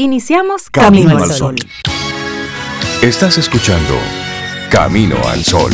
Iniciamos Camino, al Sol. Estás escuchando Camino al Sol.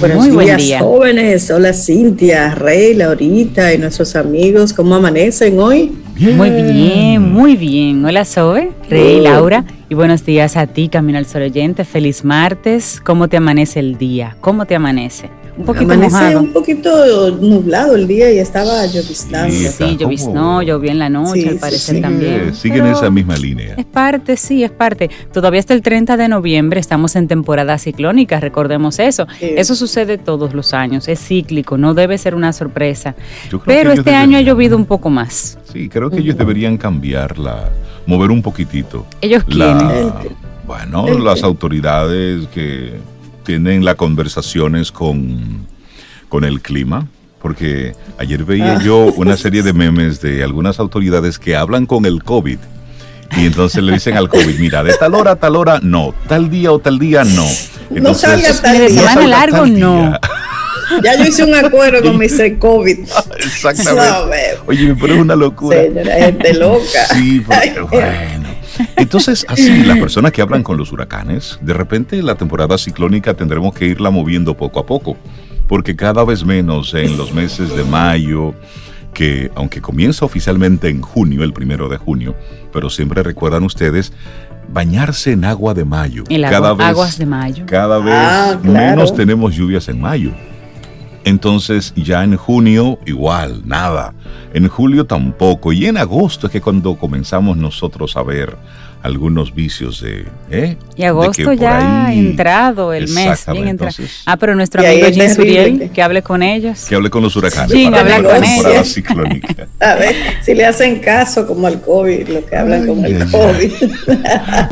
Buenos Muy días, día. jóvenes. Hola Cintia, Rey, Laurita y nuestros amigos. ¿Cómo amanecen hoy? Muy bien, muy bien. Hola Zoe, Rey, Laura. Y buenos días a ti, Camino al Sol oyente. Feliz martes. ¿Cómo te amanece el día? ¿Cómo te amanece? Un poquito Amanece un poquito nublado el día y estaba lloviznando. Sí, sí lloviznó, llovió en la noche, al parecer también. Sigue en esa misma línea. Es parte, sí, es parte. Todavía hasta el 30 de noviembre estamos en temporada ciclónica, recordemos eso. Eso sucede todos los años, es cíclico, no debe ser una sorpresa. Pero este año ha llovido un poco más. Sí, creo que ellos deberían cambiarla, mover un poquitito. Ellos quieren. bueno, las autoridades que tienen las conversaciones con, con el clima, porque ayer veía ah. yo una serie de memes de algunas autoridades que hablan con el COVID. Y entonces le dicen al COVID, mira, de tal hora a tal hora, no, tal día o tal día, no. Entonces, no salga tal día. No largo, no. Ya yo hice un acuerdo con Mr. COVID. Exactamente. Oye, pero es una locura. Señora, gente loca. Sí, porque, bueno. Entonces, así, las personas que hablan con los huracanes, de repente la temporada ciclónica tendremos que irla moviendo poco a poco, porque cada vez menos en los meses de mayo, que aunque comienza oficialmente en junio, el primero de junio, pero siempre recuerdan ustedes bañarse en agua de mayo. cada vez, aguas de mayo. Cada vez ah, menos tenemos lluvias en mayo. Entonces ya en junio igual, nada. En julio tampoco. Y en agosto es que cuando comenzamos nosotros a ver algunos vicios de... ¿eh? Y agosto ya ha entrado el mes, bien entrado. Ah, pero nuestro amigo Jim Suriel, que hable con ellos. Que hable con los huracanes. Jim, habla con ellos. a ver, si le hacen caso como al COVID, lo que hablan con el COVID.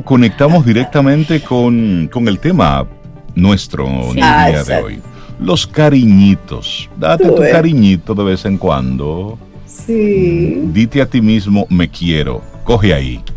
Conectamos directamente con, con el tema nuestro día ah, de hoy los cariñitos. Date tu cariñito de vez en cuando. Sí. Dite a ti mismo, me quiero. Coge ahí.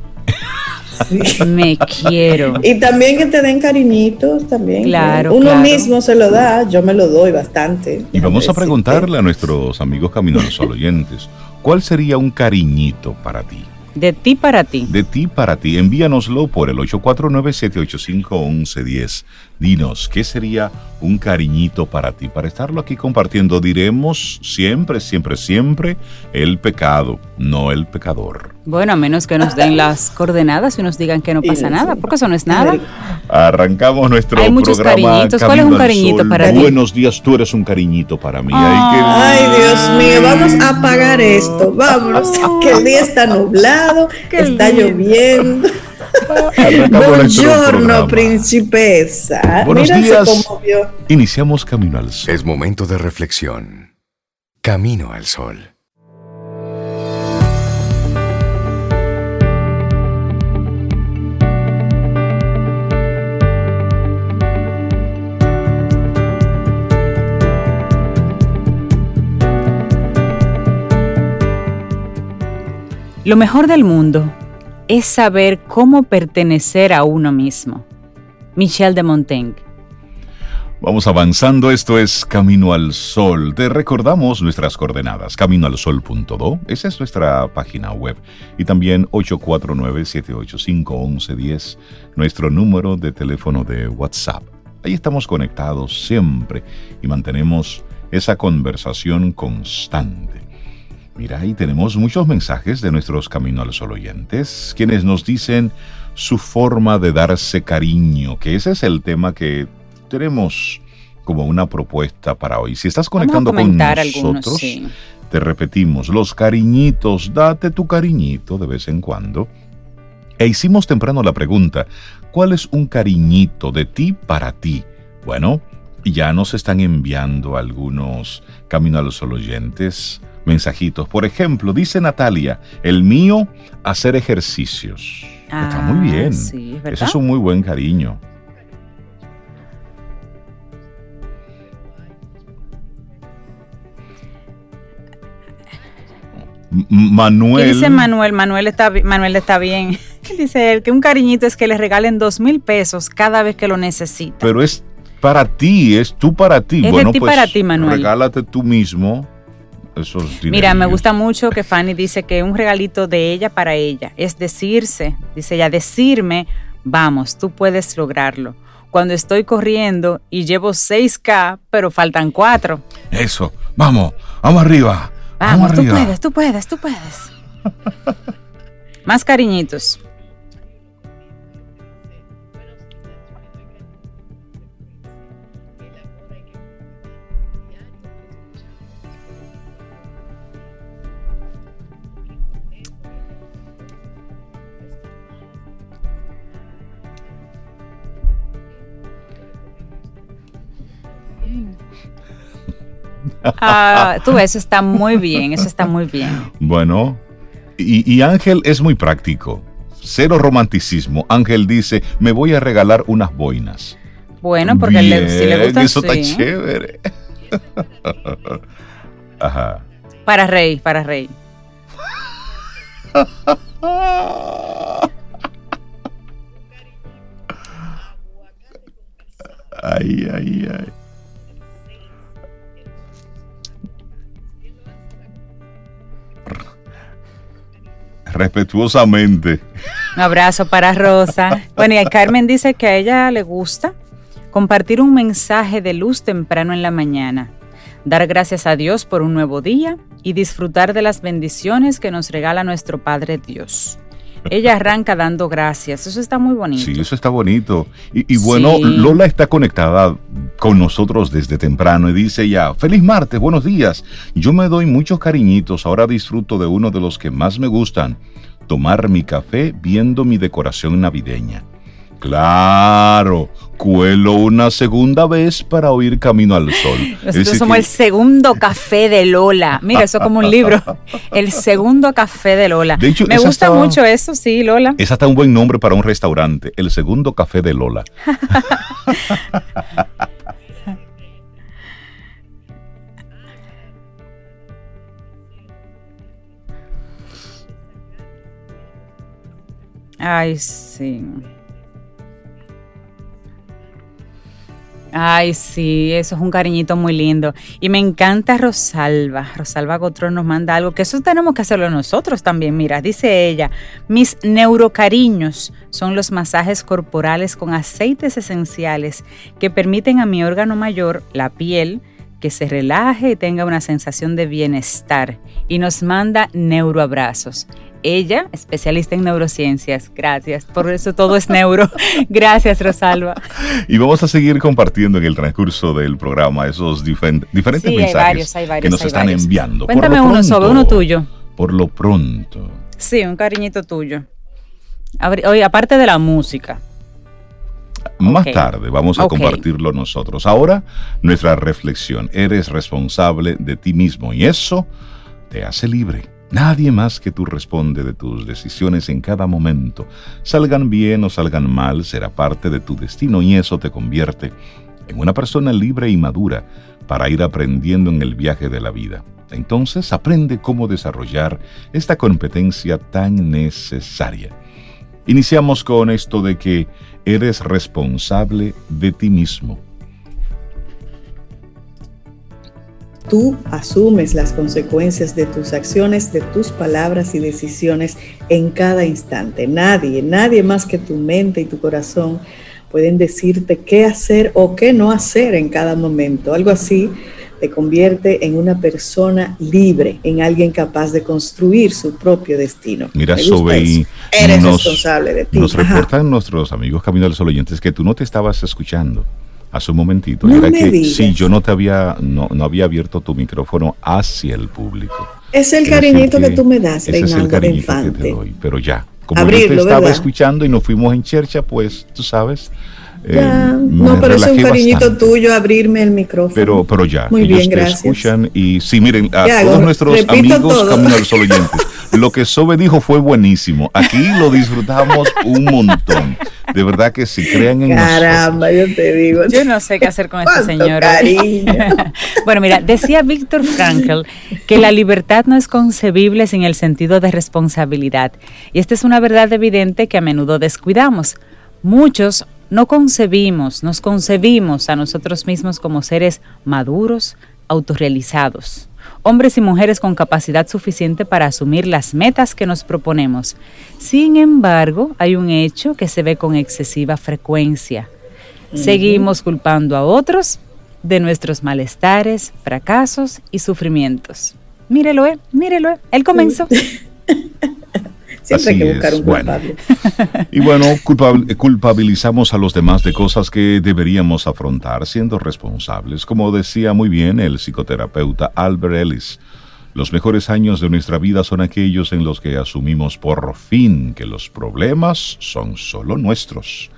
Me quiero. Y también que te den cariñitos también. Claro. Uno mismo se lo da, yo me lo doy bastante. Y vamos a preguntarle a nuestros amigos caminos oyentes, ¿cuál sería un cariñito para ti? De ti para ti. De ti para ti. Envíanoslo por el 849-785-1110. Dinos, ¿qué sería un cariñito para ti? Para estarlo aquí compartiendo, diremos siempre, siempre, siempre el pecado, no el pecador. Bueno, a menos que nos den las coordenadas y nos digan que no pasa nada, porque eso no es nada. Arrancamos nuestro Hay muchos cariñitos. ¿Cuál es un cariñito para ti? Buenos días, tú eres un cariñito para mí. Ay, Dios mío, vamos a apagar esto. Vámonos, que el día está nublado, está lloviendo. Buongiorno, principesa. Buenos días. Iniciamos Camino al Sol. Es momento de reflexión. Camino al Sol. Lo mejor del mundo es saber cómo pertenecer a uno mismo. Michel de Montaigne. Vamos avanzando, esto es Camino al Sol. Te recordamos nuestras coordenadas, caminoalsol.do, esa es nuestra página web, y también 849-785-1110, nuestro número de teléfono de WhatsApp. Ahí estamos conectados siempre y mantenemos esa conversación constante. Mira, ahí tenemos muchos mensajes de nuestros Camino al Sol oyentes, quienes nos dicen su forma de darse cariño, que ese es el tema que tenemos como una propuesta para hoy. Si estás conectando con nosotros, te repetimos, los cariñitos, date tu cariñito de vez en cuando. E hicimos temprano la pregunta, ¿cuál es un cariñito de ti para ti? Bueno, ya nos están enviando algunos Camino a los oyentes mensajitos. Por ejemplo, dice Natalia, el mío, hacer ejercicios. Está muy ah, bien. Sí, Eso es un muy buen cariño. Manuel. dice Manuel? Manuel está, Manuel está bien. Dice él que un cariñito es que le regalen dos mil pesos cada vez que lo necesita. Pero es para ti, es tú para ti. Es bueno, de ti pues para ti, Manuel. regálate tú mismo esos Mira, me gusta mucho que Fanny dice que un regalito de ella para ella es decirse, dice ella, decirme, vamos, tú puedes lograrlo. Cuando estoy corriendo y llevo 6K, pero faltan 4. Eso, vamos, vamos arriba. Vamos, tú arriba. puedes, tú puedes, tú puedes. Más cariñitos. Ah, tú, eso está muy bien, eso está muy bien. Bueno, y, y Ángel es muy práctico. Cero romanticismo. Ángel dice, me voy a regalar unas boinas. Bueno, porque le- si le Bien, gusta Eso está sí. chévere. Ajá. Para rey, para rey. Ay, ay, ay. Respetuosamente. Un abrazo para Rosa. Bueno, y Carmen dice que a ella le gusta compartir un mensaje de luz temprano en la mañana, dar gracias a Dios por un nuevo día y disfrutar de las bendiciones que nos regala nuestro Padre Dios. Ella arranca dando gracias, eso está muy bonito. Sí, eso está bonito. Y, y bueno, Sí. Lola está conectada con nosotros desde temprano y dice ya, feliz martes, buenos días. Yo me doy muchos cariñitos, ahora disfruto de uno de los que más me gustan, tomar mi café viendo mi decoración navideña. Claro, cuelo una segunda vez para oír Camino al Sol. Es Nosotros decir somos que- el segundo café de Lola. Mira, eso es como un libro. El segundo café de Lola. De hecho, Me gusta estaba- mucho eso, sí, Lola. Es hasta un buen nombre para un restaurante, el segundo café de Lola. Ay, sí. Ay, sí, eso es un cariñito muy lindo. Y me encanta Rosalba. Rosalba Gotrón nos manda algo, que eso tenemos que hacerlo nosotros también. Mira, dice ella, mis neurocariños son los masajes corporales con aceites esenciales que permiten a mi órgano mayor, la piel, que se relaje y tenga una sensación de bienestar. Y nos manda neuroabrazos. Ella, especialista en neurociencias. Gracias. Por eso todo es neuro. Gracias, Rosalba. Y vamos a seguir compartiendo en el transcurso del programa esos diferentes Sí, hay mensajes varios, hay varios, que nos están varios. enviando. Cuéntame uno pronto- uno tuyo. Por lo pronto. Sí, un cariñito tuyo. Oye, aparte de la música. Más tarde vamos a compartirlo nosotros. Ahora, nuestra reflexión. Eres responsable de ti mismo y eso te hace libre. Nadie más que tú responde de tus decisiones en cada momento. Salgan bien o salgan mal, será parte de tu destino y eso te convierte en una persona libre y madura para ir aprendiendo en el viaje de la vida. Entonces aprende cómo desarrollar esta competencia tan necesaria. Iniciamos con esto de que eres responsable de ti mismo. Tú asumes las consecuencias de tus acciones, de tus palabras y decisiones en cada instante. Nadie, nadie más que tu mente y tu corazón pueden decirte qué hacer o qué no hacer en cada momento. Algo así te convierte en una persona libre, en alguien capaz de construir su propio destino. Mira, Me gusta Sobe, eso. Eres responsable de ti. Nos Ajá. reportan nuestros amigos Camino del Sol oyentes que tú no te estabas escuchando hace un momentito. No Era me que digas. sí, yo no te había, no, no había abierto tu micrófono hacia el público. Es el Es cariñito decir que tú me das, Ese es el Reinaldo cariñito que te doy. Pero ya, como yo Abrirlo, te estaba ¿verdad? escuchando y nos fuimos en chercha, pues tú sabes. eh, Ya, no, pero es un cariñito bastante. tuyo abrirme el micrófono. Pero, pero ya, Muy ellos bien, te gracias. escuchan y sí, miren, a ¿Qué hago? todos nuestros amigos todo. Camino al Sol oyentes, lo que Sobe dijo fue buenísimo. Aquí lo disfrutamos un montón. De verdad que si crean en nosotros. Caramba, yo te digo. Yo no sé qué hacer con este señor. cariño. bueno, mira, decía Víctor Frankl que la libertad no es concebible sin el sentido de responsabilidad. Y esta es una verdad evidente que a menudo descuidamos. Muchos no concebimos, nos concebimos a nosotros mismos como seres maduros, autorrealizados, hombres y mujeres con capacidad suficiente para asumir las metas que nos proponemos. Sin embargo, hay un hecho que se ve con excesiva frecuencia. Seguimos culpando a otros de nuestros malestares, fracasos y sufrimientos. Mírelo, eh, mírelo, eh. él comenzó. Siempre hay que buscar un culpable. Y bueno, culpabilizamos a los demás de cosas que deberíamos afrontar siendo responsables. Como decía muy bien el psicoterapeuta Albert Ellis, los mejores años de nuestra vida son aquellos en los que asumimos por fin que los problemas son solo nuestros.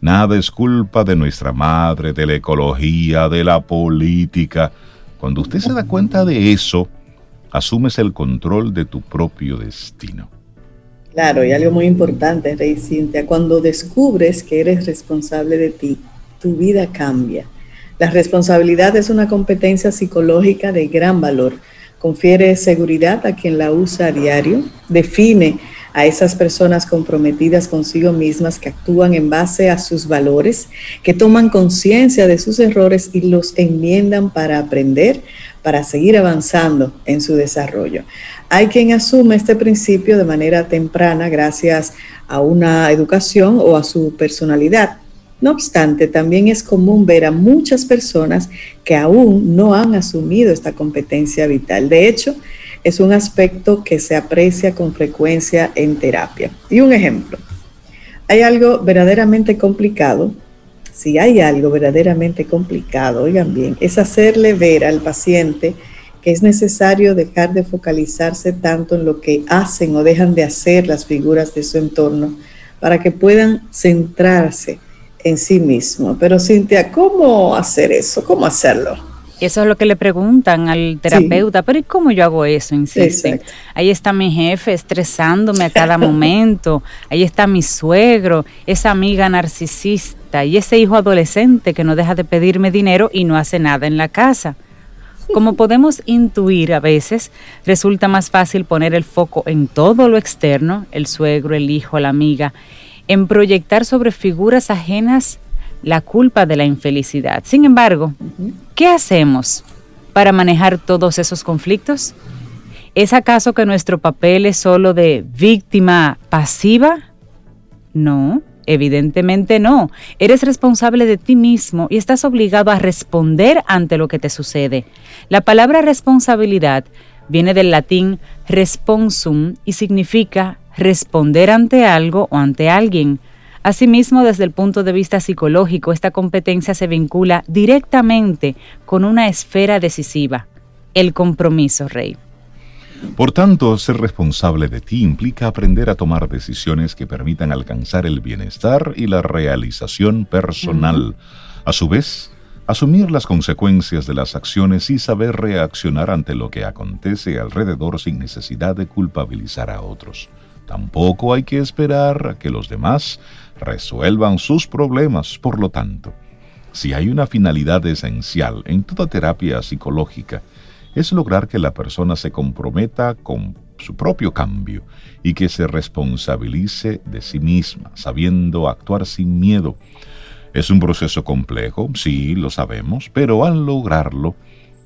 Nada es culpa de nuestra madre, de la ecología, de la política. Cuando usted se da cuenta de eso, asumes el control de tu propio destino. Claro, y algo muy importante, Rey Cintia, cuando descubres que eres responsable de ti, tu vida cambia. La responsabilidad es una competencia psicológica de gran valor. Confiere seguridad a quien la usa a diario, define a esas personas comprometidas consigo mismas que actúan en base a sus valores, que toman conciencia de sus errores y los enmiendan para aprender, para seguir avanzando en su desarrollo. Hay quien asume este principio de manera temprana gracias a una educación o a su personalidad. No obstante, también es común ver a muchas personas que aún no han asumido esta competencia vital. De hecho, es un aspecto que se aprecia con frecuencia en terapia. Y un ejemplo, hay algo verdaderamente complicado, si hay algo verdaderamente complicado, oigan bien, es hacerle ver al paciente es necesario dejar de focalizarse tanto en lo que hacen o dejan de hacer las figuras de su entorno para que puedan centrarse en sí mismo. Pero Cintia, ¿cómo hacer eso? ¿Cómo hacerlo? Eso es lo que le preguntan al terapeuta, pero ¿y cómo yo hago eso? Insisten. Ahí está mi jefe estresándome a cada momento, ahí está mi suegro, esa amiga narcisista y ese hijo adolescente que no deja de pedirme dinero y no hace nada en la casa. Como podemos intuir a veces, resulta más fácil poner el foco en todo lo externo, el suegro, el hijo, la amiga, en proyectar sobre figuras ajenas la culpa de la infelicidad. Sin embargo, ¿qué hacemos para manejar todos esos conflictos? ¿Es acaso que nuestro papel es solo de víctima pasiva? No. Evidentemente no. Eres responsable de ti mismo y estás obligado a responder ante lo que te sucede. La palabra responsabilidad viene del latín responsum y significa responder ante algo o ante alguien. Asimismo, desde el punto de vista psicológico, esta competencia se vincula directamente con una esfera decisiva, el compromiso, Rey. Por tanto, ser responsable de ti implica aprender a tomar decisiones que permitan alcanzar el bienestar y la realización personal. A su vez, asumir las consecuencias de las acciones y saber reaccionar ante lo que acontece alrededor sin necesidad de culpabilizar a otros. Tampoco hay que esperar a que los demás resuelvan sus problemas, por lo tanto. Si hay una finalidad esencial en toda terapia psicológica, es lograr que la persona se comprometa con su propio cambio y que se responsabilice de sí misma, sabiendo actuar sin miedo. Es un proceso complejo, sí, lo sabemos, pero al lograrlo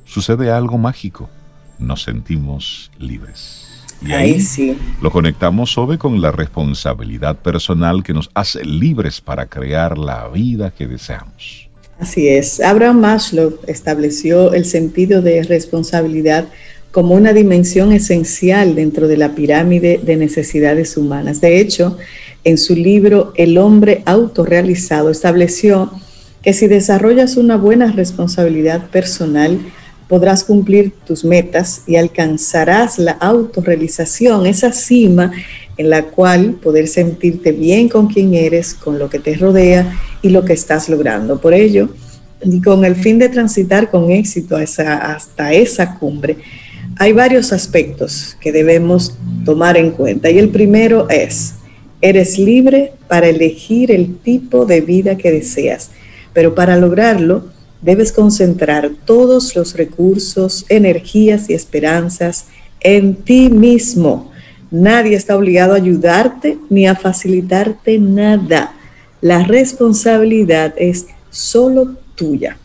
sucede algo mágico. Nos sentimos libres. Y ahí, sí. lo conectamos sobre con la responsabilidad personal que nos hace libres para crear la vida que deseamos. Así es. Abraham Maslow estableció el sentido de responsabilidad como una dimensión esencial dentro de la pirámide de necesidades humanas. De hecho, en su libro El hombre autorrealizado estableció que si desarrollas una buena responsabilidad personal, podrás cumplir tus metas y alcanzarás la autorrealización, esa cima en la cual poder sentirte bien con quien eres, con lo que te rodea y lo que estás logrando. Por ello, y con el fin de transitar con éxito hasta esa cumbre, hay varios aspectos que debemos tomar en cuenta. Y el primero es, eres libre para elegir el tipo de vida que deseas, pero para lograrlo debes concentrar todos los recursos, energías y esperanzas en ti mismo Nadie está obligado a ayudarte ni a facilitarte nada. La responsabilidad es solo tuya.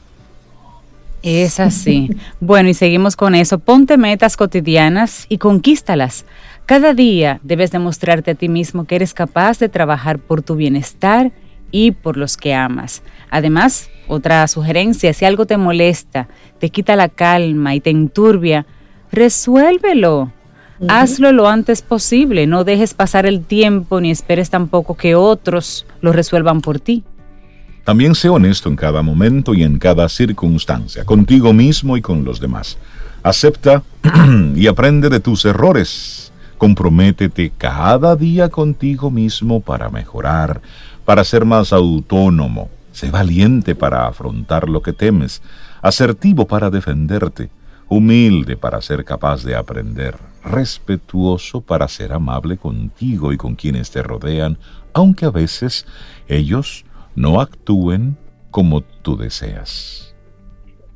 Es así. bueno, y seguimos con eso. Ponte metas cotidianas y conquístalas. Cada día debes demostrarte a ti mismo que eres capaz de trabajar por tu bienestar y por los que amas. Además, otra sugerencia, si algo te molesta, te quita la calma y te enturbia, resuélvelo. Hazlo lo antes posible, no dejes pasar el tiempo ni esperes tampoco que otros lo resuelvan por ti. También sé honesto en cada momento y en cada circunstancia, contigo mismo y con los demás. Acepta y aprende de tus errores. Comprométete cada día contigo mismo para mejorar, para ser más autónomo. Sé valiente para afrontar lo que temes, asertivo para defenderte, humilde para ser capaz de aprender respetuoso para ser amable contigo y con quienes te rodean, aunque a veces ellos no actúen como tú deseas.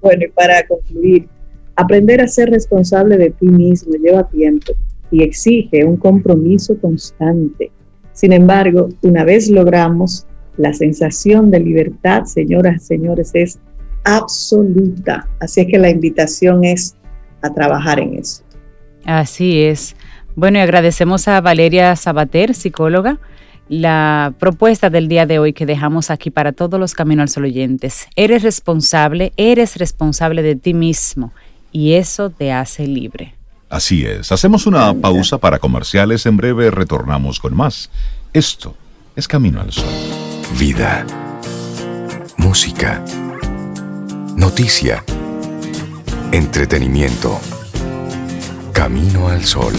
Bueno, y para concluir, aprender a ser responsable de ti mismo lleva tiempo y exige un compromiso constante. Sin embargo, una vez logramos, la sensación de libertad, señoras y señores, es absoluta. Así es que la invitación es a trabajar en eso. Así es. Bueno, y agradecemos a Valeria Sabater, psicóloga, la propuesta del día de hoy que dejamos aquí para todos los Caminos al Sol oyentes. Eres responsable, eres responsable de ti mismo y eso te hace libre. Así es. Hacemos una pausa para comerciales. En breve retornamos con más. Esto es Camino al Sol. Vida. Música. Noticia. Entretenimiento. Camino al Sol.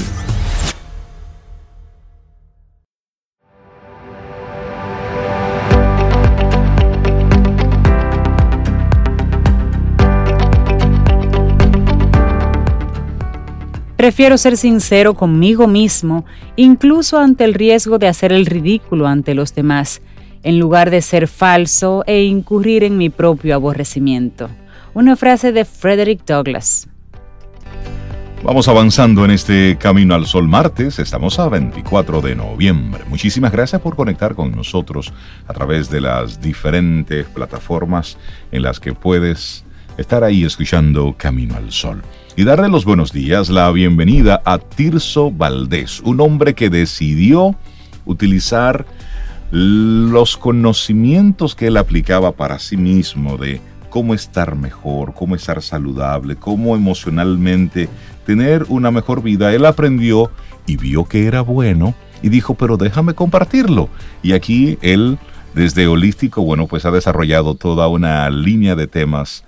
Prefiero ser sincero conmigo mismo, incluso ante el riesgo de hacer el ridículo ante los demás, en lugar de ser falso e incurrir en mi propio aborrecimiento. Una frase de Frederick Douglass. Vamos avanzando en este Camino al Sol martes, estamos a 24 de noviembre. Muchísimas gracias por conectar con nosotros a través de las diferentes plataformas en las que puedes estar ahí escuchando Camino al Sol. Y darle los buenos días, la bienvenida a Tirso Valdés, un hombre que decidió utilizar los conocimientos que él aplicaba para sí mismo de cómo estar mejor, cómo estar saludable, cómo emocionalmente tener una mejor vida. Él aprendió y vio que era bueno y dijo, pero déjame compartirlo. Y aquí él, desde Holístico, bueno, pues ha desarrollado toda una línea de temas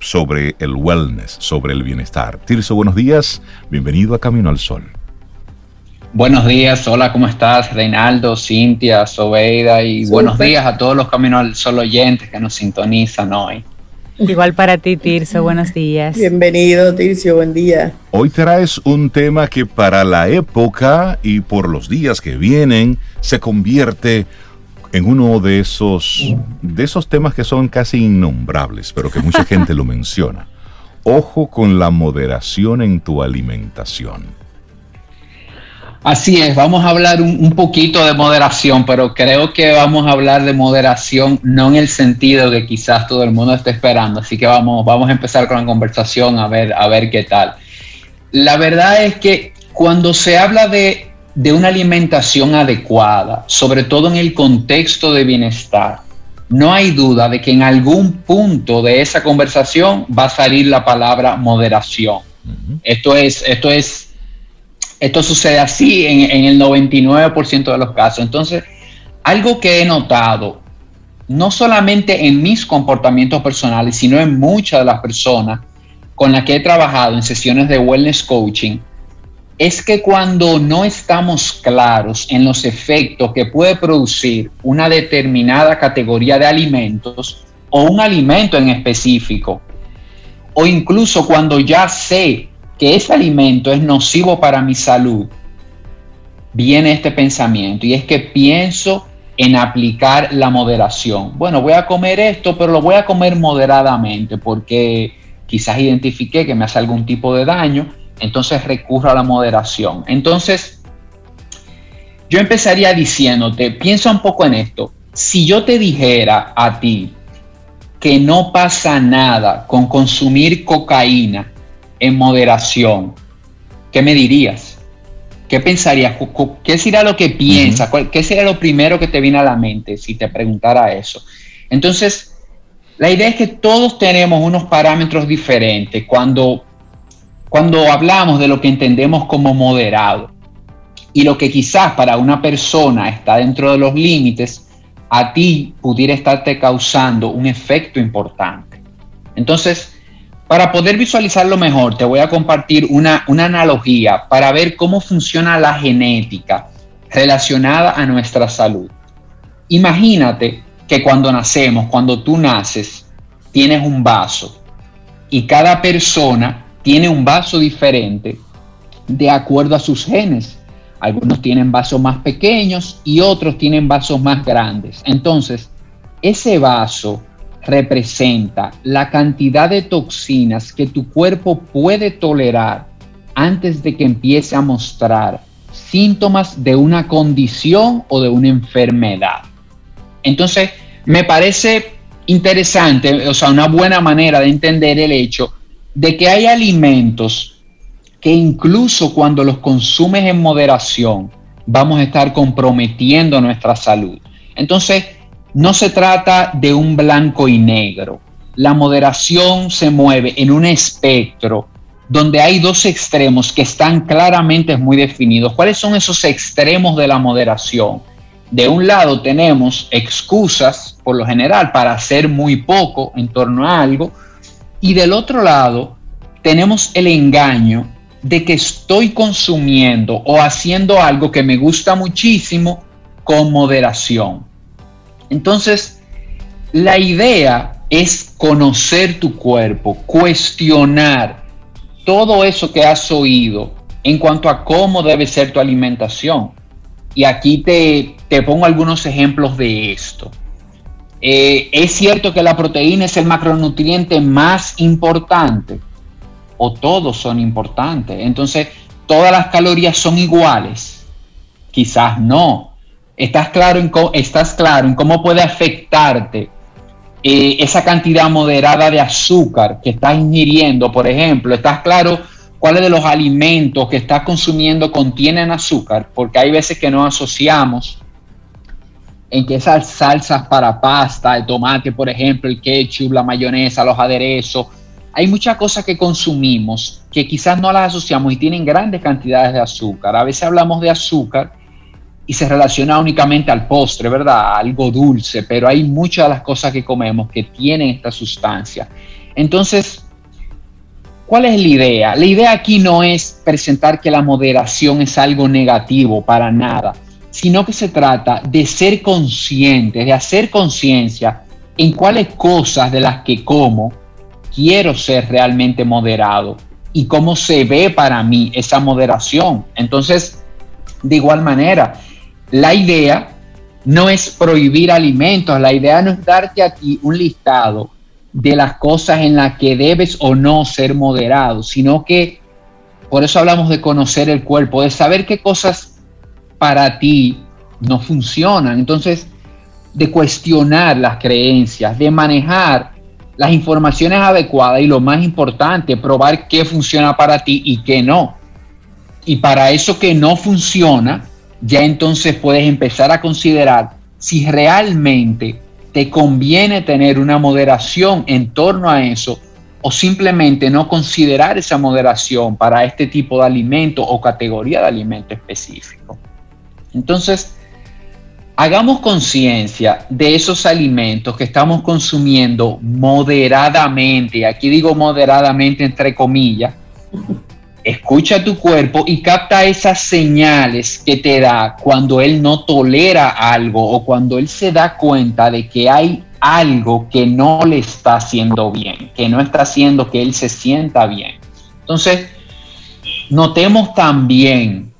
sobre el wellness, sobre el bienestar. Tirso, buenos días, bienvenido a Camino al Sol. Buenos días, hola, ¿cómo estás? Reinaldo, Cintia, Sobeida y buenos días a todos los Camino al Sol oyentes que nos sintonizan hoy. Igual para ti, Tirso, buenos días. Bienvenido, Tirso, buen día. Hoy traes un tema que para la época y por los días que vienen se convierte en uno de esos, de esos temas que son casi innombrables, pero que mucha gente lo menciona. Ojo con la moderación en tu alimentación. Así es, vamos a hablar un, poquito de moderación, pero creo que vamos a hablar de moderación no en el sentido que quizás todo el mundo esté esperando. Así que vamos, vamos a empezar con la conversación a ver, a ver qué tal. La verdad es que cuando se habla de, de una alimentación adecuada, sobre todo en el contexto de bienestar, no hay duda de que en algún punto de esa conversación va a salir la palabra moderación. Esto es, esto es esto sucede así en, el 99% de los casos. Entonces, algo que he notado, no solamente en mis comportamientos personales, sino en muchas de las personas con las que he trabajado en sesiones de wellness coaching, es que cuando no estamos claros en los efectos que puede producir una determinada categoría de alimentos o un alimento en específico, o incluso cuando ya sé que ese alimento es nocivo para mi salud, viene este pensamiento y es que pienso en aplicar la moderación. Bueno, voy a comer esto, pero lo voy a comer moderadamente porque quizás identifiqué que me hace algún tipo de daño, entonces recurro a la moderación. Entonces, yo empezaría diciéndote, piensa un poco en esto. si yo te dijera a ti que no pasa nada con consumir cocaína en moderación, ¿qué me dirías? ¿Qué pensarías? ¿Qué sería lo que piensas? ¿Qué sería lo primero que te viene a la mente si te preguntara eso? Entonces, la idea es que todos tenemos unos parámetros diferentes cuando, cuando hablamos de lo que entendemos como moderado. Y lo que quizás para una persona está dentro de los límites, a ti pudiera estarte causando un efecto importante. Entonces, para poder visualizarlo mejor, te voy a compartir una, una analogía para ver cómo funciona la genética relacionada a nuestra salud. Imagínate que cuando nacemos, cuando tú naces, tienes un vaso y cada persona tiene un vaso diferente de acuerdo a sus genes. Algunos tienen vasos más pequeños y otros tienen vasos más grandes. Entonces, ese vaso representa la cantidad de toxinas que tu cuerpo puede tolerar antes de que empiece a mostrar síntomas de una condición o de una enfermedad. Entonces, me parece interesante, o sea, una buena manera de entender el hecho de que hay alimentos que incluso cuando los consumes en moderación, vamos a estar comprometiendo nuestra salud. Entonces, no se trata de un blanco y negro. La moderación se mueve en un espectro donde hay dos extremos que están claramente muy definidos. ¿Cuáles son esos extremos de la moderación? De un lado tenemos excusas, por lo general, para hacer muy poco en torno a algo, y del otro lado tenemos el engaño de que estoy consumiendo o haciendo algo que me gusta muchísimo con moderación. Entonces, la idea es conocer tu cuerpo, cuestionar todo eso que has oído en cuanto a cómo debe ser tu alimentación. Y aquí te, pongo algunos ejemplos de esto. Eh, es cierto que la proteína es el macronutriente más importante, o todos son importantes. Entonces, todas las calorías son iguales. Quizás no. Estás claro en cómo, estás claro en cómo puede afectarte eh, esa cantidad moderada de azúcar que estás ingiriendo, por ejemplo. Estás claro cuáles de los alimentos que estás consumiendo contienen azúcar, porque hay veces que no asociamos en que esas salsas para pasta, el tomate, por ejemplo, el ketchup, la mayonesa, los aderezos, hay muchas cosas que consumimos que quizás no las asociamos y tienen grandes cantidades de azúcar. A veces hablamos de azúcar y se relaciona únicamente al postre, ¿verdad? Algo dulce, pero hay muchas de las cosas que comemos que tienen esta sustancia. Entonces, ¿cuál es la idea? La idea aquí no es presentar que la moderación es algo negativo para nada, sino que se trata de ser conscientes, de hacer conciencia en cuáles cosas de las que como quiero ser realmente moderado y cómo se ve para mí esa moderación. Entonces, de igual manera, la idea no es prohibir alimentos, la idea no es darte aquí un listado de las cosas en las que debes o no ser moderado, sino que por eso hablamos de conocer el cuerpo, de saber qué cosas para ti no funcionan. Entonces, de cuestionar las creencias, de manejar las informaciones adecuadas y lo más importante, probar qué funciona para ti y qué no. Y para eso que no funciona, ya entonces puedes empezar a considerar si realmente te conviene tener una moderación en torno a eso o simplemente no considerar esa moderación para este tipo de alimento o categoría de alimento específico. Entonces, hagamos conciencia de esos alimentos que estamos consumiendo moderadamente, aquí digo moderadamente entre comillas, escucha tu cuerpo y capta esas señales que te da cuando él no tolera algo o cuando él se da cuenta de que hay algo que no le está haciendo bien, que no está haciendo que él se sienta bien. Entonces, notemos también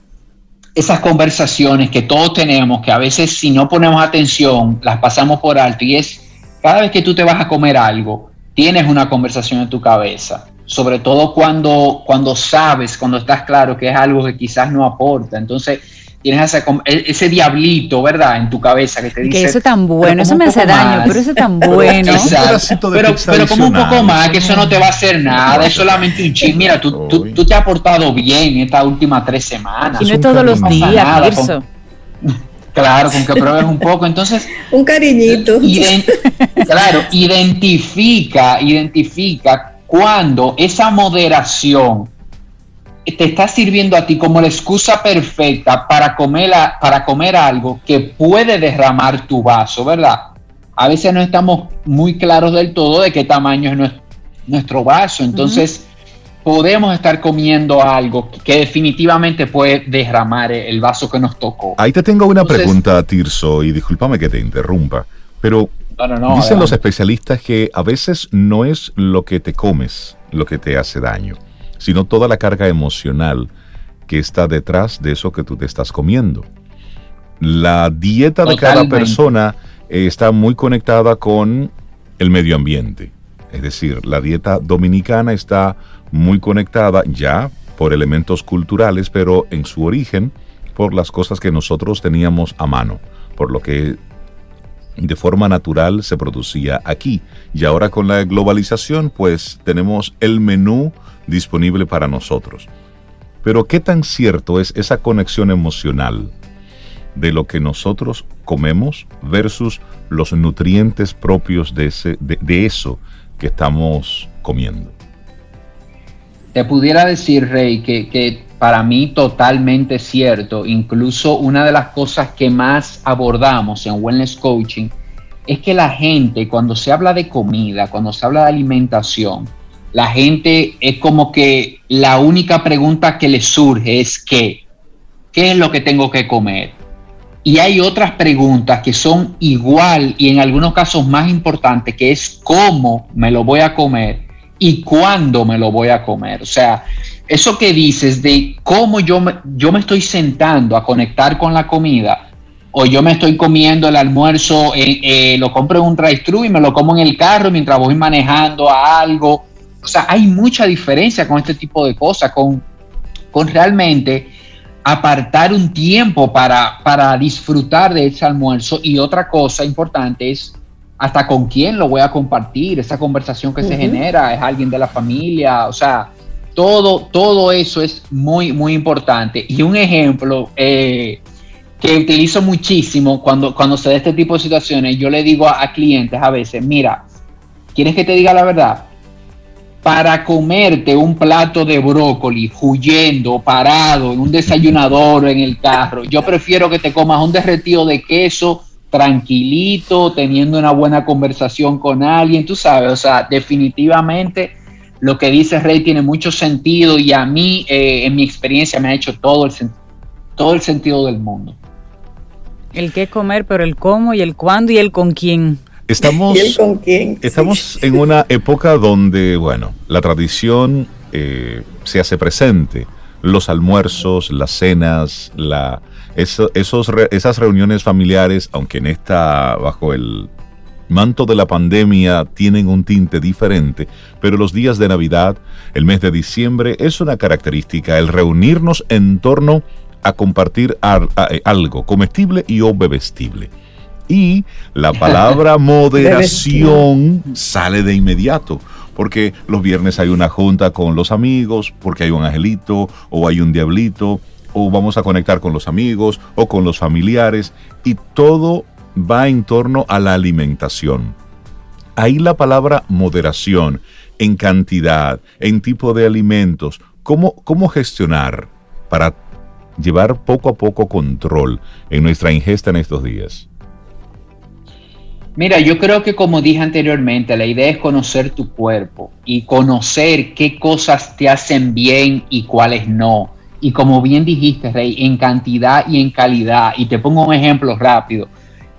esas conversaciones que todos tenemos, que a veces si no ponemos atención, las pasamos por alto y es cada vez que tú te vas a comer algo, tienes una conversación en tu cabeza, sobre todo cuando, cuando sabes, cuando estás claro que es algo que quizás no aporta. Entonces, tienes e, ese, diablito, ¿verdad? En tu cabeza que te dice... Que eso es tan bueno, eso me hace daño, pero eso es tan bueno. Pero, pero, como un poco más, que eso no te va a hacer nada, es solamente un ching. Mira, tú, tú, tú, te has portado bien estas últimas tres semanas. Y no es todos los días, Claro, con que pruebes un poco. Entonces. un cariñito. claro, identifica, identifica cuando esa moderación te está sirviendo a ti como la excusa perfecta para comer, para comer algo que puede derramar tu vaso, ¿verdad? A veces no estamos muy claros del todo de qué tamaño es nuestro, vaso. Entonces, podemos estar comiendo algo que definitivamente puede derramar el vaso que nos tocó. Ahí te tengo una pregunta, Tirso, y discúlpame que te interrumpa, pero dicen los especialistas que a veces no es lo que te comes lo que te hace daño, sino toda la carga emocional que está detrás de eso que tú te estás comiendo. La dieta de cada persona eh, está muy conectada con el medio ambiente. Es decir, la dieta dominicana está muy conectada ya por elementos culturales, pero en su origen por las cosas que nosotros teníamos a mano, por lo que de forma natural se producía aquí. Y ahora con la globalización, pues tenemos el menú disponible para nosotros. Pero ¿qué tan cierto es esa conexión emocional de lo que nosotros comemos versus los nutrientes propios de, ese, de eso que estamos comiendo? Te pudiera decir, Rey, que, para mí totalmente cierto. Incluso una de las cosas que más abordamos en Wellness Coaching es que la gente, cuando se habla de comida, cuando se habla de alimentación, la gente es como que la única pregunta que le surge es ¿qué? ¿Qué es lo que tengo que comer? Y hay otras preguntas que son igual y en algunos casos más importantes, que es cómo me lo voy a comer y cuándo me lo voy a comer. O sea, eso que dices de cómo yo me, yo me estoy sentando a conectar con la comida o yo me estoy comiendo el almuerzo, eh, eh, lo compro en un drive-thru y me lo como en el carro mientras voy manejando a algo. O sea, hay mucha diferencia con este tipo de cosas, con, con realmente apartar un tiempo para, para disfrutar de ese almuerzo. Y otra cosa importante es hasta con quién lo voy a compartir, esa conversación que se genera, es alguien de la familia, o sea, todo, todo eso es muy, muy importante. Y un ejemplo eh, que utilizo muchísimo cuando, cuando se da este tipo de situaciones, yo le digo a, clientes a veces, mira, ¿quieres que te diga la verdad? Para comerte un plato de brócoli huyendo, parado, en un desayunador en el carro, yo prefiero que te comas un derretido de queso tranquilito, teniendo una buena conversación con alguien, tú sabes, o sea, definitivamente lo que dice Rey tiene mucho sentido y a mí, eh, en mi experiencia, me ha hecho todo el, todo el sentido del mundo. El qué comer, pero el cómo y el cuándo y el con quién. Estamos, estamos en una época donde, bueno, la tradición eh, se hace presente. Los almuerzos, las cenas, la, esos, esas reuniones familiares, aunque en esta, bajo el manto de la pandemia, tienen un tinte diferente, pero los días de Navidad, el mes de diciembre, es una característica el reunirnos en torno a compartir eh, algo comestible y o bebestible. Y la palabra moderación sale de inmediato porque los viernes hay una junta con los amigos, porque hay un angelito o hay un diablito, vamos a conectar con los amigos o con los familiares y todo va en torno a la alimentación. Ahí la palabra moderación en cantidad, en tipo de alimentos, cómo, cómo gestionar para llevar poco a poco control en nuestra ingesta en estos días. Mira, yo creo que como dije anteriormente, la idea es conocer tu cuerpo y conocer qué cosas te hacen bien y cuáles no y como bien dijiste, Rey, en cantidad y en calidad. Y te pongo un ejemplo rápido.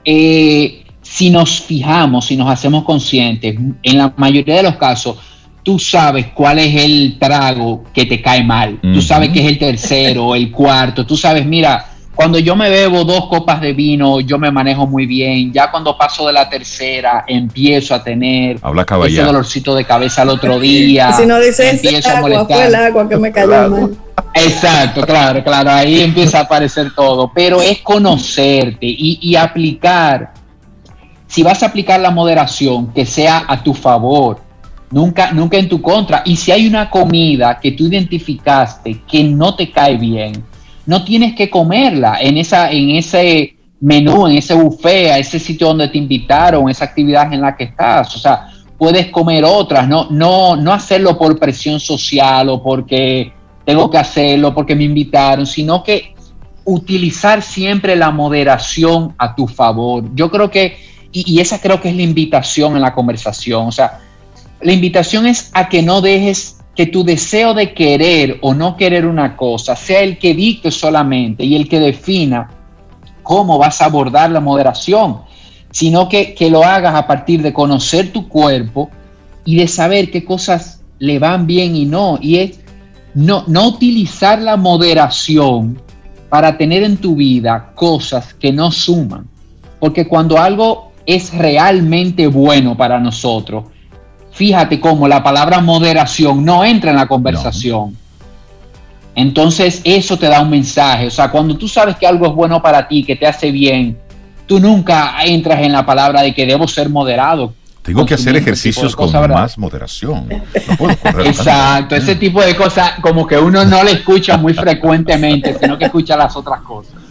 Eh, si nos fijamos, si nos hacemos conscientes, en la mayoría de los casos, tú sabes cuál es el trago que te cae mal. Tú sabes que es el tercero, el cuarto. Tú sabes, mira, cuando yo me bebo dos copas de vino, yo me manejo muy bien. Ya cuando paso de la tercera, empiezo a tener ese dolorcito de cabeza al otro día. si no dices agua, fue el agua que me cayó mal. Exacto, claro, claro, ahí empieza a aparecer todo. Pero es conocerte y, y aplicar. Si vas a aplicar la moderación, que sea a tu favor, nunca, nunca en tu contra. Y si hay una comida que tú identificaste que no te cae bien, no tienes que comerla en, esa, en ese menú, en ese buffet, a ese sitio donde te invitaron, esa actividad en la que estás. O sea, puedes comer otras, no, no, no hacerlo por presión social o porque tengo que hacerlo, porque me invitaron, sino que utilizar siempre la moderación a tu favor. Yo creo que, y, y esa creo que es la invitación en la conversación, o sea, la invitación es a que no dejes que tu deseo de querer o no querer una cosa sea el que dicte solamente y el que defina cómo vas a abordar la moderación, sino que, lo hagas a partir de conocer tu cuerpo y de saber qué cosas le van bien y no. Y es no, no utilizar la moderación para tener en tu vida cosas que no suman. Porque cuando algo es realmente bueno para nosotros, fíjate cómo la palabra moderación no entra en la conversación. Entonces eso te da un mensaje. O sea, cuando tú sabes que algo es bueno para ti, que te hace bien, tú nunca entras en la palabra de que debo ser moderado. Tengo que hacer ejercicios con más moderación. Exacto, ese tipo de cosas como que uno no le escucha muy frecuentemente, sino que escucha las otras cosas.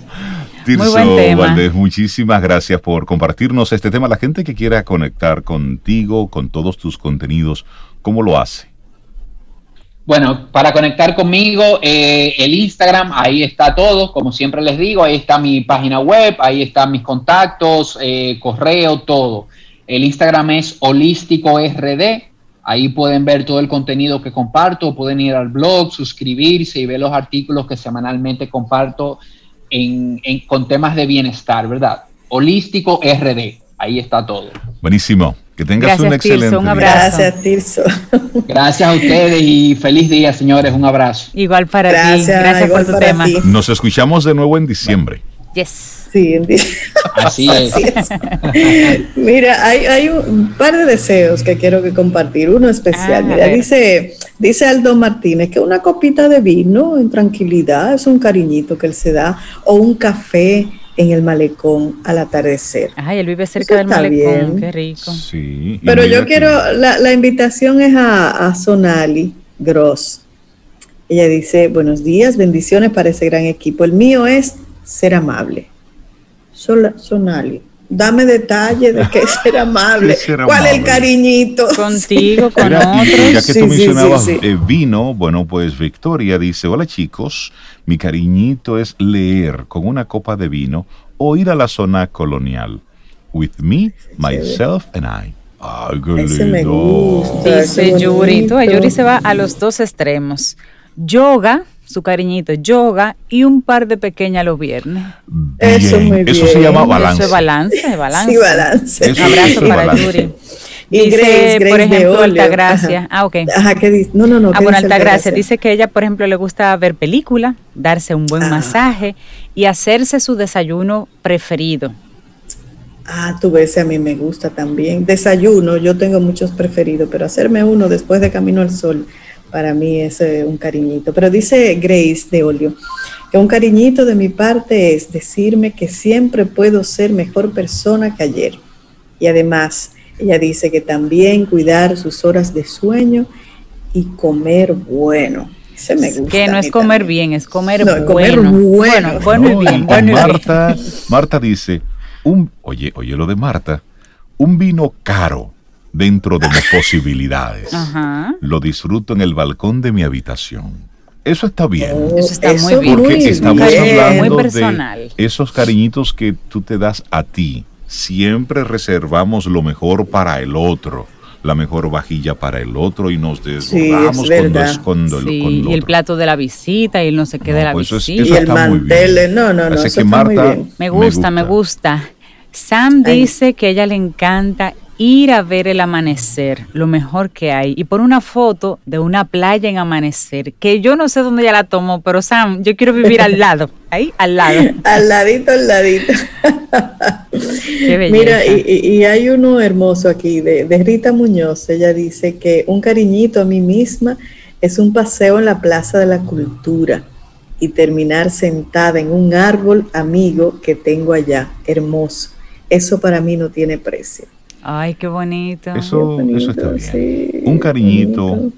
Tirso Valdés, muchísimas gracias por compartirnos este tema. La gente que quiera conectar contigo, con todos tus contenidos, ¿cómo lo hace? Bueno, para conectar conmigo, eh, el Instagram, ahí está todo, como siempre les digo, ahí está mi página web, ahí están mis contactos, eh, correo, todo. El Instagram es holístico RD, ahí pueden ver todo el contenido que comparto, pueden ir al blog, suscribirse y ver los artículos que semanalmente comparto en, con temas de bienestar, ¿verdad? Holístico RD, ahí está todo. Buenísimo. Que tengas un excelente un abrazo. Gracias, Tirso. Gracias a ustedes y feliz día, señores. Un abrazo. Igual para ti. Gracias por tu tema. Nos escuchamos de nuevo en diciembre. Yes. Sí, así es. Mira, hay, un par de deseos que quiero que compartir. Uno especial. Ah, Mira, dice, dice Aldo Martínez que una copita de vino en tranquilidad es un cariñito que él se da, o un café en el malecón al atardecer. Ay, él vive cerca del malecón, qué rico. Sí. Pero yo quiero, la, la, invitación es a, a Sonali Gross. Ella dice, buenos días, bendiciones para ese gran equipo. El mío es ser amable. Sonali, dame detalles de qué ser amable. ¿Cuál es el cariñito? Contigo, con otros. Ya que tú mencionabas eh, vino, bueno, pues Victoria dice, hola chicos, mi cariñito es leer con una copa de vino o ir a la zona colonial. With me, myself and I. Ay, qué Dice Yuri, tú, Yuri se va a los dos extremos. Yoga, su cariñito, yoga y un par de pequeñas los viernes. Eso, muy bien. Eso se llama balance. Eso es balance, balance. Sí, balance. Un abrazo para Yuri. Y dice, Grace, por ejemplo, Altagracia. Ah, ok. Ajá, ¿qué dice? No, no, no. Ah, bueno, Altagracia dice que ella, por ejemplo, le gusta ver película, darse un buen ah. masaje y hacerse su desayuno preferido. Ah, tú ves, a mí me gusta también. Desayuno, yo tengo muchos preferidos, pero hacerme uno después de Camino al Sol para mí es eh, un cariñito. Pero dice Grace de Olio, que un cariñito de mi parte es decirme que siempre puedo ser mejor persona que ayer. Y además, ella dice que también cuidar sus horas de sueño y comer bueno. Se me gusta que no es comer bien, es comer bueno. Comer bueno. Bueno, y bien. Marta, Marta dice, un, oye, oye lo de Marta, un vino caro dentro de mis posibilidades. Lo disfruto en el balcón de mi habitación. Eso está bien. Eso está muy bien. Porque estamos hablando de esos cariñitos que tú te das a ti. Siempre reservamos lo mejor para el otro la mejor vajilla para el otro y nos desbordamos con, y el plato de la visita y el no sé qué de la pues visita. y el mantel, no, no, no. Me gusta, me gusta. Sam dice que a ella le encanta ir a ver el amanecer, lo mejor que hay, y por una foto de una playa en amanecer, que yo no sé dónde ya la tomo, pero Sam, yo quiero vivir al lado, ahí, al lado. al ladito, al ladito. Mira, y, hay uno hermoso aquí de, de Rita Muñoz, ella dice que un cariñito a mí misma es un paseo en la Plaza de la Cultura y terminar sentada en un árbol amigo que tengo allá, hermoso. Eso para mí no tiene precio. Ay, qué bonito. Eso, eso está bien. un cariñito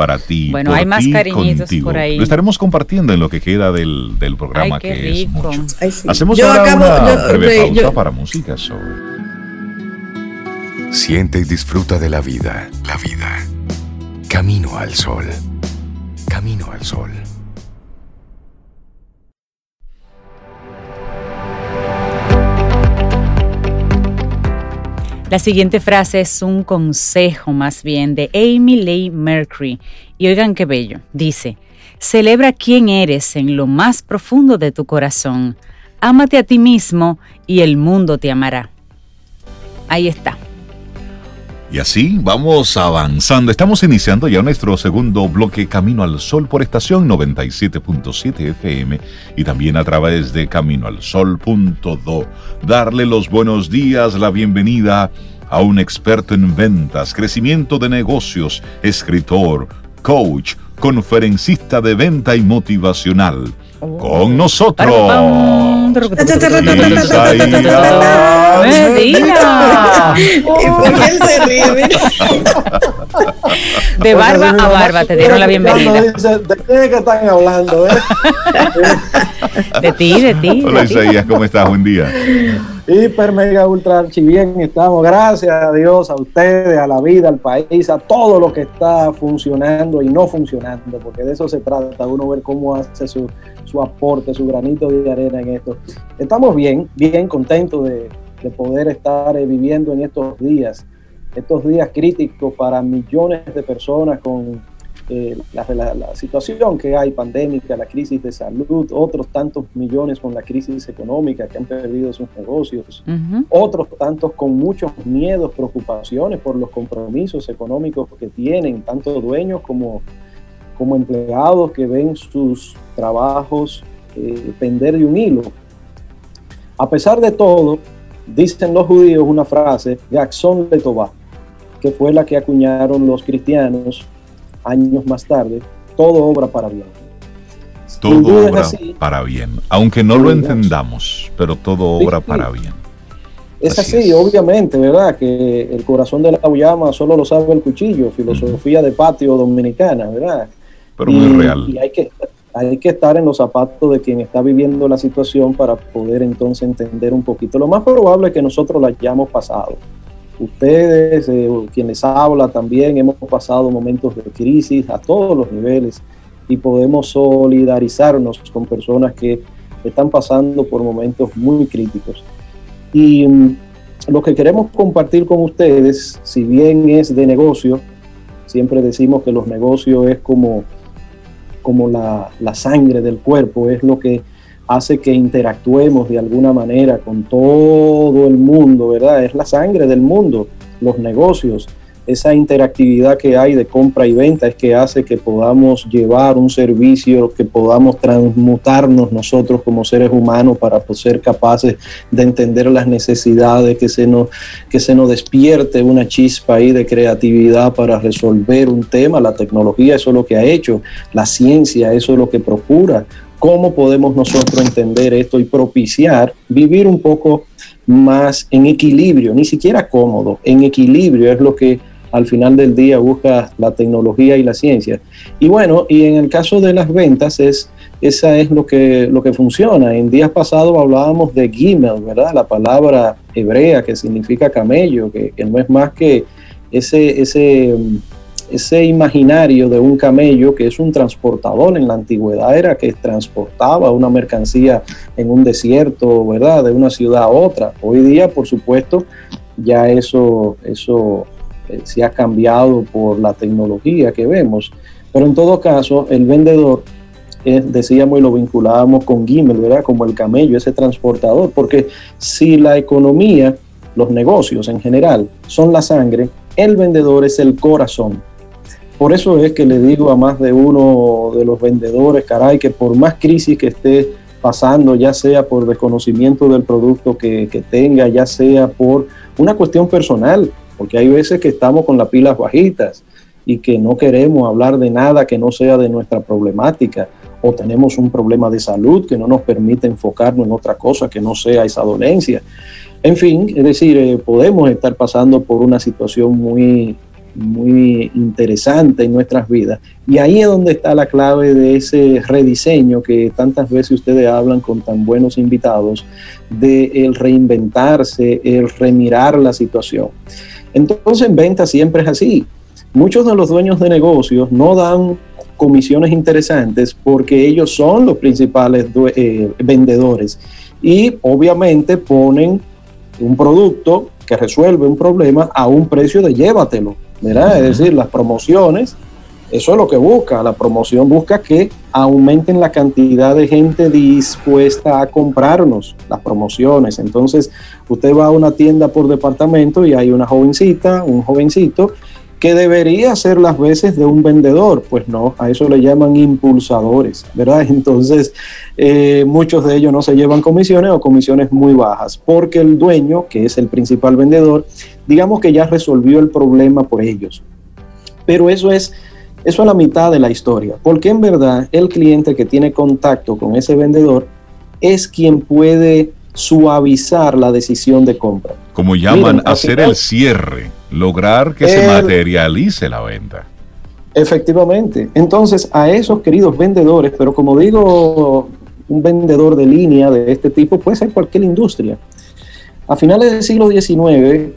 para ti. Bueno, hay más cariñitos por ahí. Lo estaremos compartiendo en lo que queda del, programa, que rico. es mucho. Hacemos ahora una breve pausa para música. Siente y disfruta de la vida. La vida. Camino al sol. Camino al sol. La siguiente frase es un consejo más bien de Amy Leigh Mercury. Y oigan qué bello. Dice, celebra quién eres en lo más profundo de tu corazón. Ámate a ti mismo y el mundo te amará. Ahí está. Y así vamos avanzando. Estamos iniciando ya nuestro segundo bloque Camino al Sol por estación 97.7 FM y también a través de caminoalsol.do. Darle los buenos días, la bienvenida a un experto en ventas, crecimiento de negocios, escritor, coach, conferencista de venta y motivacional. Con nosotros. De barba a barba te dieron la bienvenida. ¿De qué están hablando? De ti, de ti. Hola Isaías, ¿cómo estás? Buen día. Hiper, mega, ultra, archi bien estamos. Gracias a Dios, a ustedes, a la vida, al país, a todo lo que está funcionando y no funcionando, porque de eso se trata, uno ver cómo hace su, su aporte, su granito de arena en esto. Estamos bien, bien contentos de, de poder estar eh, viviendo en estos días, estos días críticos para millones de personas con eh, la, situación que hay pandémica, la crisis de salud, otros tantos millones con la crisis económica que han perdido sus negocios, otros tantos con muchos miedos, preocupaciones por los compromisos económicos que tienen, tanto dueños como, como empleados que ven sus trabajos eh, pender de un hilo. A pesar de todo, dicen los judíos una frase, Jackson de Tobá, que fue la que acuñaron los cristianos años más tarde, todo obra para bien. Todo obra para bien, aunque no lo entendamos, pero todo obra para bien. Es así, obviamente, ¿verdad? Que el corazón de la llama solo lo sabe el cuchillo, filosofía de patio dominicana, ¿verdad? Pero muy real. Y hay que, hay que estar en los zapatos de quien está viviendo la situación para poder entonces entender un poquito. Lo más probable es que nosotros la hayamos pasado ustedes, eh, quienes habla también, hemos pasado momentos de crisis a todos los niveles y podemos solidarizarnos con personas que están pasando por momentos muy críticos. Y mm, lo que queremos compartir con ustedes, si bien es de negocio, siempre decimos que los negocios es como, como la, la sangre del cuerpo, es lo que hace que interactuemos de alguna manera con todo el mundo, ¿verdad? Es la sangre del mundo, los negocios, esa interactividad que hay de compra y venta es que hace que podamos llevar un servicio, que podamos transmutarnos nosotros como seres humanos para ser capaces de entender las necesidades, que se nos, que se nos despierte una chispa ahí de creatividad para resolver un tema. La tecnología eso es lo que ha hecho, la ciencia eso es lo que procura. Cómo podemos nosotros entender esto y propiciar vivir un poco más en equilibrio, ni siquiera cómodo, en equilibrio es lo que al final del día busca la tecnología y la ciencia. Y bueno, y en el caso de las ventas es esa es lo que lo que funciona. En días pasados hablábamos de gimel, ¿verdad? La palabra hebrea que significa camello, que, que no es más que ese ese ese imaginario de un camello que es un transportador en la antigüedad era que transportaba una mercancía en un desierto, ¿verdad? De una ciudad a otra. Hoy día, por supuesto, ya eso, eso eh, se ha cambiado por la tecnología que vemos. Pero en todo caso, el vendedor, eh, decíamos y lo vinculábamos con Gimel, ¿verdad? Como el camello, ese transportador, porque si la economía los negocios en general son la sangre, el vendedor es el corazón. Por eso es que le digo a más de uno de los vendedores, caray, que por más crisis que esté pasando, ya sea por desconocimiento del producto que tenga, ya sea por una cuestión personal, porque hay veces que estamos con las pilas bajitas y que no queremos hablar de nada que no sea de nuestra problemática o tenemos un problema de salud que no nos permite enfocarnos en otra cosa que no sea esa dolencia. En fin, es decir, eh, podemos estar pasando por una situación muy, muy interesante en nuestras vidas. Y ahí es donde está la clave de ese rediseño que tantas veces ustedes hablan con tan buenos invitados, de el reinventarse, el remirar la situación. Entonces en venta siempre es así. Muchos de los dueños de negocios no dan comisiones interesantes porque ellos son los principales eh, vendedores y obviamente ponen un producto que resuelve un problema a un precio de llévatelo, ¿verdad? Es decir, las promociones, eso es lo que busca, la promoción busca que aumenten la cantidad de gente dispuesta a comprarnos las promociones. Entonces, usted va a una tienda por departamento y hay una jovencita, un jovencito que debería ser las veces de un vendedor. Pues no, a eso le llaman impulsadores, ¿verdad? Entonces, eh, muchos de ellos no se llevan comisiones o comisiones muy bajas, porque el dueño, que es el principal vendedor, digamos que ya resolvió el problema por ellos. Pero eso es, eso es la mitad de la historia, porque en verdad el cliente que tiene contacto con ese vendedor es quien puede suavizar la decisión de compra. Como llaman, hacer el cierre, lograr que se materialice la venta. Efectivamente. Entonces, a esos queridos vendedores, pero como digo, un vendedor de línea de este tipo puede ser cualquier industria. A finales del siglo XIX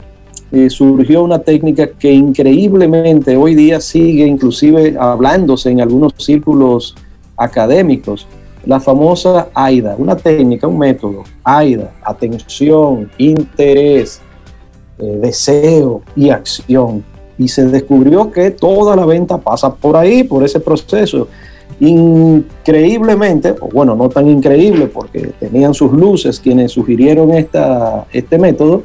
eh, surgió una técnica que increíblemente hoy día sigue inclusive hablándose en algunos círculos académicos, la famosa AIDA, una técnica, un método, AIDA, atención, interés, eh, deseo y acción. Y se descubrió que toda la venta pasa por ahí, por ese proceso. Increíblemente, bueno, no tan increíble porque tenían sus luces quienes sugirieron esta, este método,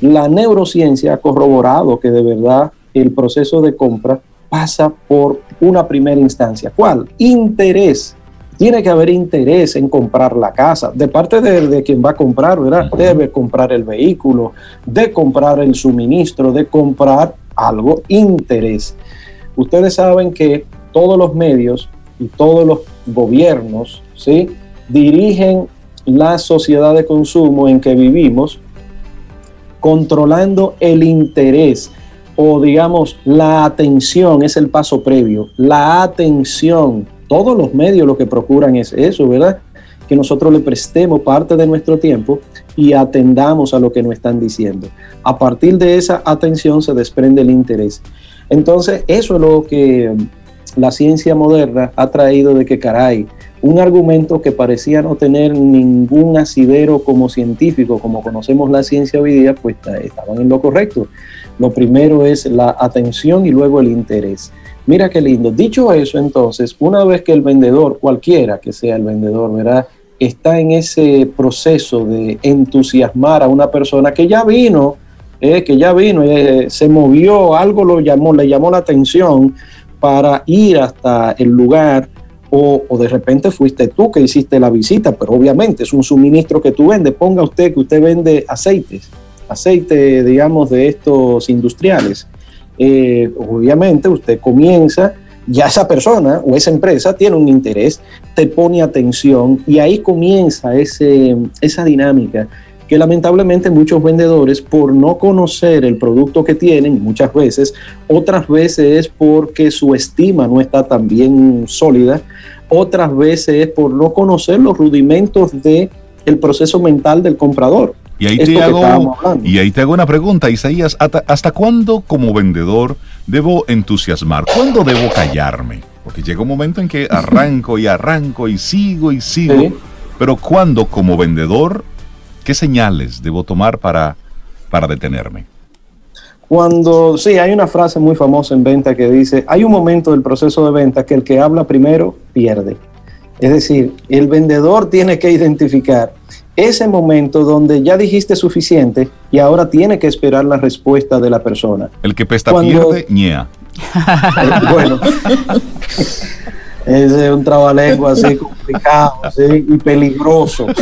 la neurociencia ha corroborado que de verdad el proceso de compra pasa por una primera instancia. ¿Cuál? Interés tiene que haber interés en comprar la casa, de parte de, quien va a comprar, ¿verdad? Debe comprar el vehículo, de comprar el suministro, de comprar algo, interés. Ustedes saben que todos los medios y todos los gobiernos, ¿sí? Dirigen la sociedad de consumo en que vivimos, controlando el interés o digamos la atención es el paso previo, la atención todos los medios lo que procuran es eso, ¿verdad? Que nosotros le prestemos parte de nuestro tiempo y atendamos a lo que nos están diciendo. A partir de esa atención se desprende el interés. Entonces, eso es lo que la ciencia moderna ha traído de que, caray, un argumento que parecía no tener ningún asidero como científico, como conocemos la ciencia hoy día, pues estaban en lo correcto. Lo primero es la atención y luego el interés. Mira qué lindo. Dicho eso, entonces, una vez que el vendedor, cualquiera que sea el vendedor, ¿verdad? Está en ese proceso de entusiasmar a una persona que ya vino, eh, que ya vino, eh, se movió, algo lo llamó, le llamó la atención para ir hasta el lugar o, de repente fuiste tú que hiciste la visita, pero obviamente es un suministro que tú vendes. Ponga usted que usted vende aceites, aceite, digamos, de estos industriales. Eh, obviamente usted comienza, ya esa persona o esa empresa tiene un interés, te pone atención y ahí comienza ese, esa dinámica que lamentablemente muchos vendedores por no conocer el producto que tienen muchas veces, otras veces es porque su estima no está tan bien sólida, otras veces es por no conocer los rudimentos de el proceso mental del comprador. Y ahí, te hago, y ahí te hago una pregunta, Isaías, ¿hasta, cuándo como vendedor debo entusiasmar? ¿Cuándo debo callarme? Porque llega un momento en que arranco y arranco y sigo y sigo. Pero ¿cuándo como vendedor, qué señales debo tomar para, para detenerme? Cuando, sí, hay una frase muy famosa en venta que dice, hay un momento del proceso de venta que el que habla primero pierde. Es decir, el vendedor tiene que identificar ese momento donde ya dijiste suficiente y ahora tiene que esperar la respuesta de la persona. El que pesta pierde, ñea. bueno, es un trabalengua así complicado y peligroso.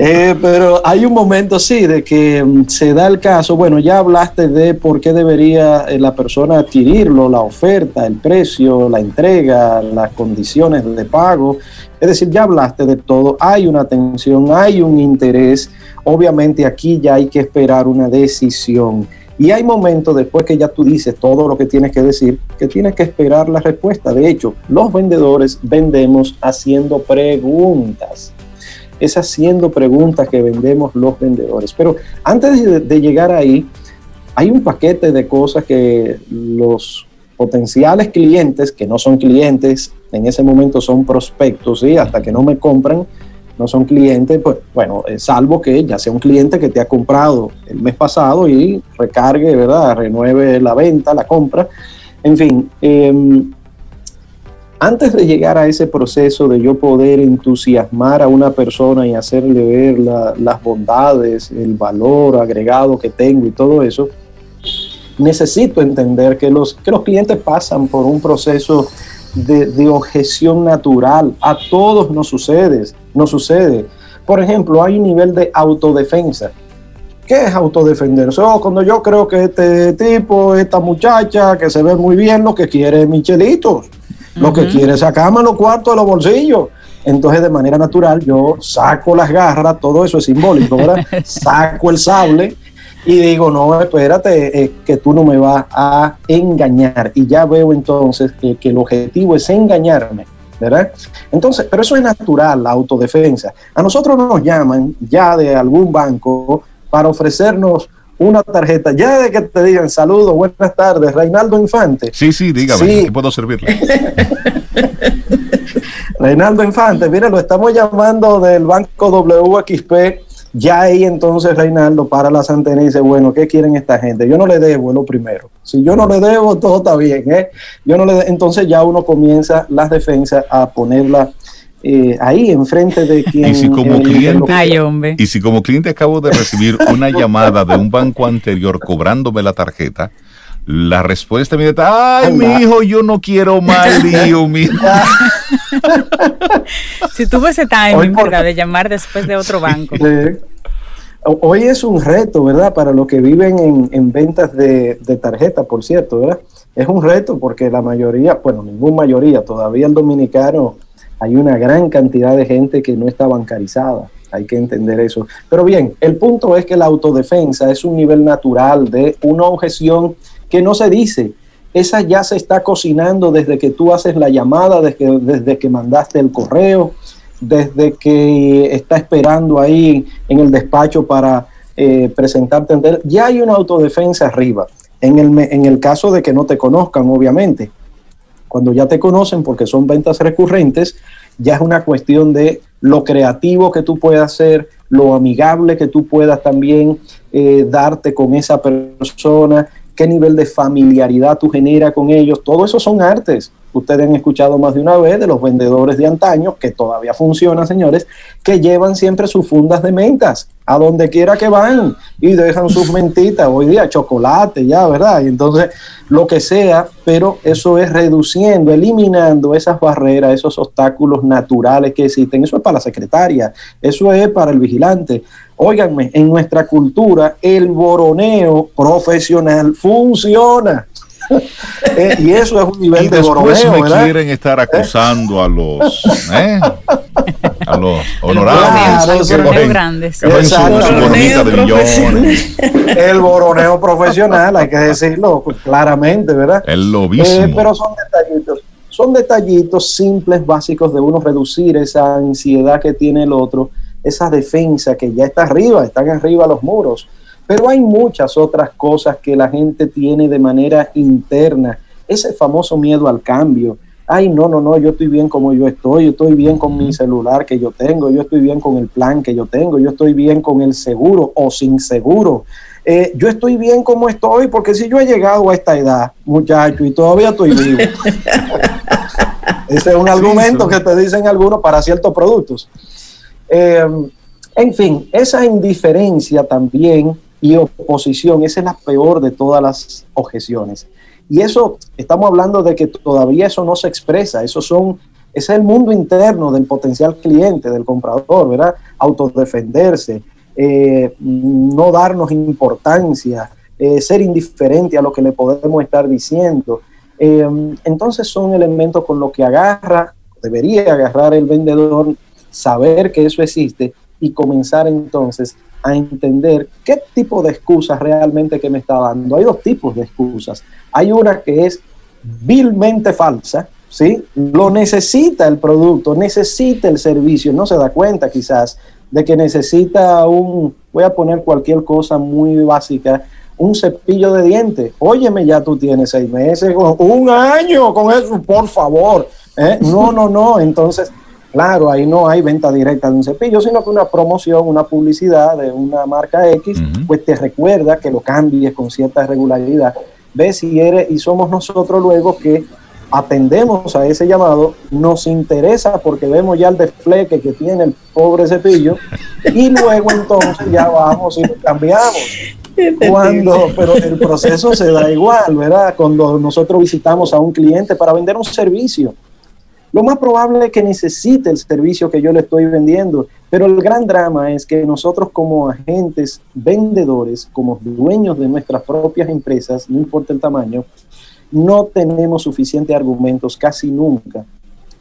Eh, pero hay un momento, sí, de que mm, se da el caso, bueno, ya hablaste de por qué debería eh, la persona adquirirlo, la oferta, el precio, la entrega, las condiciones de pago. Es decir, ya hablaste de todo, hay una atención, hay un interés. Obviamente aquí ya hay que esperar una decisión. Y hay momentos después que ya tú dices todo lo que tienes que decir, que tienes que esperar la respuesta. De hecho, los vendedores vendemos haciendo preguntas es haciendo preguntas que vendemos los vendedores. Pero antes de, llegar ahí, hay un paquete de cosas que los potenciales clientes, que no son clientes, en ese momento son prospectos, ¿sí? hasta que no me compran, no son clientes, pues bueno, eh, salvo que ya sea un cliente que te ha comprado el mes pasado y recargue, ¿verdad? Renueve la venta, la compra. En fin, eh, antes de llegar a ese proceso de yo poder entusiasmar a una persona y hacerle ver las bondades, el valor agregado que tengo y todo eso, necesito entender que los, que los clientes pasan por un proceso de, de objeción natural. A todos nos sucede, nos sucede. Por ejemplo, hay un nivel de autodefensa. ¿Qué es autodefenderse? Oh, cuando yo creo que este tipo, esta muchacha que se ve muy bien, lo que quiere es michelitos lo que quiere es sacarme los cuartos de los bolsillos. Entonces, de manera natural, yo saco las garras, todo eso es simbólico, ¿verdad? saco el sable y digo, no, espérate, eh, que tú no me vas a engañar. Y ya veo entonces que, que el objetivo es engañarme. ¿verdad? Entonces, pero eso es natural, la autodefensa. A nosotros nos llaman ya de algún banco para ofrecernos una tarjeta, ya de que te digan saludos, buenas tardes, Reinaldo Infante. Sí, sí, dígame, ¿qué puedo servirle? Reinaldo Infante, mire, lo estamos llamando del banco WXP. Ya ahí entonces Reinaldo para las antenas y dice, bueno, ¿qué quieren esta gente? Yo no le debo, es lo primero. Si yo no le debo, todo está bien. ¿eh? Yo no le entonces ya uno comienza las defensas a ponerla eh, ahí enfrente de quien... Y si como cliente, y si como cliente acabo de recibir una llamada de un banco anterior cobrándome la tarjeta, la respuesta me ay, mi hijo, yo no quiero más lío, mi Si tuvo ese timing, De llamar después de otro banco. Hoy es un reto, ¿verdad? Para los que viven en, ventas de, de tarjeta, por cierto, ¿verdad? Es un reto porque la mayoría, bueno, ninguna mayoría, todavía el dominicano hay una gran cantidad de gente que no está bancarizada. Hay que entender eso. Pero bien, el punto es que la autodefensa es un nivel natural de una objeción que no se dice. Esa ya se está cocinando desde que tú haces la llamada, desde que, desde que mandaste el correo, desde que está esperando ahí en el despacho para eh, presentarte. Ya hay una autodefensa arriba. En el, en el caso de que no te conozcan, obviamente. Cuando ya te conocen porque son ventas recurrentes, ya es una cuestión de lo creativo que tú puedas hacer, lo amigable que tú puedas también eh, darte con esa persona, qué nivel de familiaridad tú generas con ellos. Todo eso son artes ustedes han escuchado más de una vez de los vendedores de antaño, que todavía funcionan, señores, que llevan siempre sus fundas de mentas a donde quiera que van y dejan sus mentitas, hoy día chocolate, ya, ¿verdad? Y entonces, lo que sea, pero eso es reduciendo, eliminando esas barreras, esos obstáculos naturales que existen. Eso es para la secretaria, eso es para el vigilante. Óiganme, en nuestra cultura el boroneo profesional funciona. Eh, y eso es un nivel y de después me quieren estar acusando a los ¿eh? a los honorables el grandes. el boroneo profesional hay que decirlo claramente verdad el lobismo. Eh, pero son detallitos son detallitos simples básicos de uno reducir esa ansiedad que tiene el otro esa defensa que ya está arriba están arriba los muros pero hay muchas otras cosas que la gente tiene de manera interna. Ese famoso miedo al cambio. Ay, no, no, no, yo estoy bien como yo estoy, yo estoy bien con mi celular que yo tengo, yo estoy bien con el plan que yo tengo, yo estoy bien con el seguro o sin seguro. Eh, yo estoy bien como estoy, porque si yo he llegado a esta edad, muchacho, y todavía estoy vivo. Ese es un argumento que te dicen algunos para ciertos productos. Em, en fin, esa indiferencia también y oposición, es la peor de todas las objeciones. Y eso, estamos hablando de que todavía eso no se expresa, eso son, es el mundo interno del potencial cliente, del comprador, ¿verdad? Autodefenderse, eh, no darnos importancia, eh, ser indiferente a lo que le podemos estar diciendo. Eh, entonces son elementos con los que agarra, debería agarrar el vendedor, saber que eso existe y comenzar entonces a entender qué tipo de excusas realmente que me está dando. Hay dos tipos de excusas. Hay una que es vilmente falsa, ¿sí? Lo necesita el producto, necesita el servicio, no se da cuenta quizás de que necesita un, voy a poner cualquier cosa muy básica, un cepillo de dientes. Óyeme, ya tú tienes seis meses, un año con eso, por favor. ¿eh? No, no, no. Entonces, claro, ahí no hay venta directa de un cepillo, sino que una promoción, una publicidad de una marca X, pues te recuerda que lo cambies con cierta regularidad. Ves si eres, y somos nosotros luego que atendemos a ese llamado, nos interesa porque vemos ya el desfleque que tiene el pobre cepillo y luego entonces ya vamos y lo cambiamos. Cuando, pero el proceso se da igual, ¿verdad? Cuando nosotros visitamos a un cliente para vender un servicio, lo más probable es que necesite el servicio que yo le estoy vendiendo, pero el gran drama es que nosotros como agentes vendedores, como dueños de nuestras propias empresas, no importa el tamaño, no tenemos suficientes argumentos casi nunca.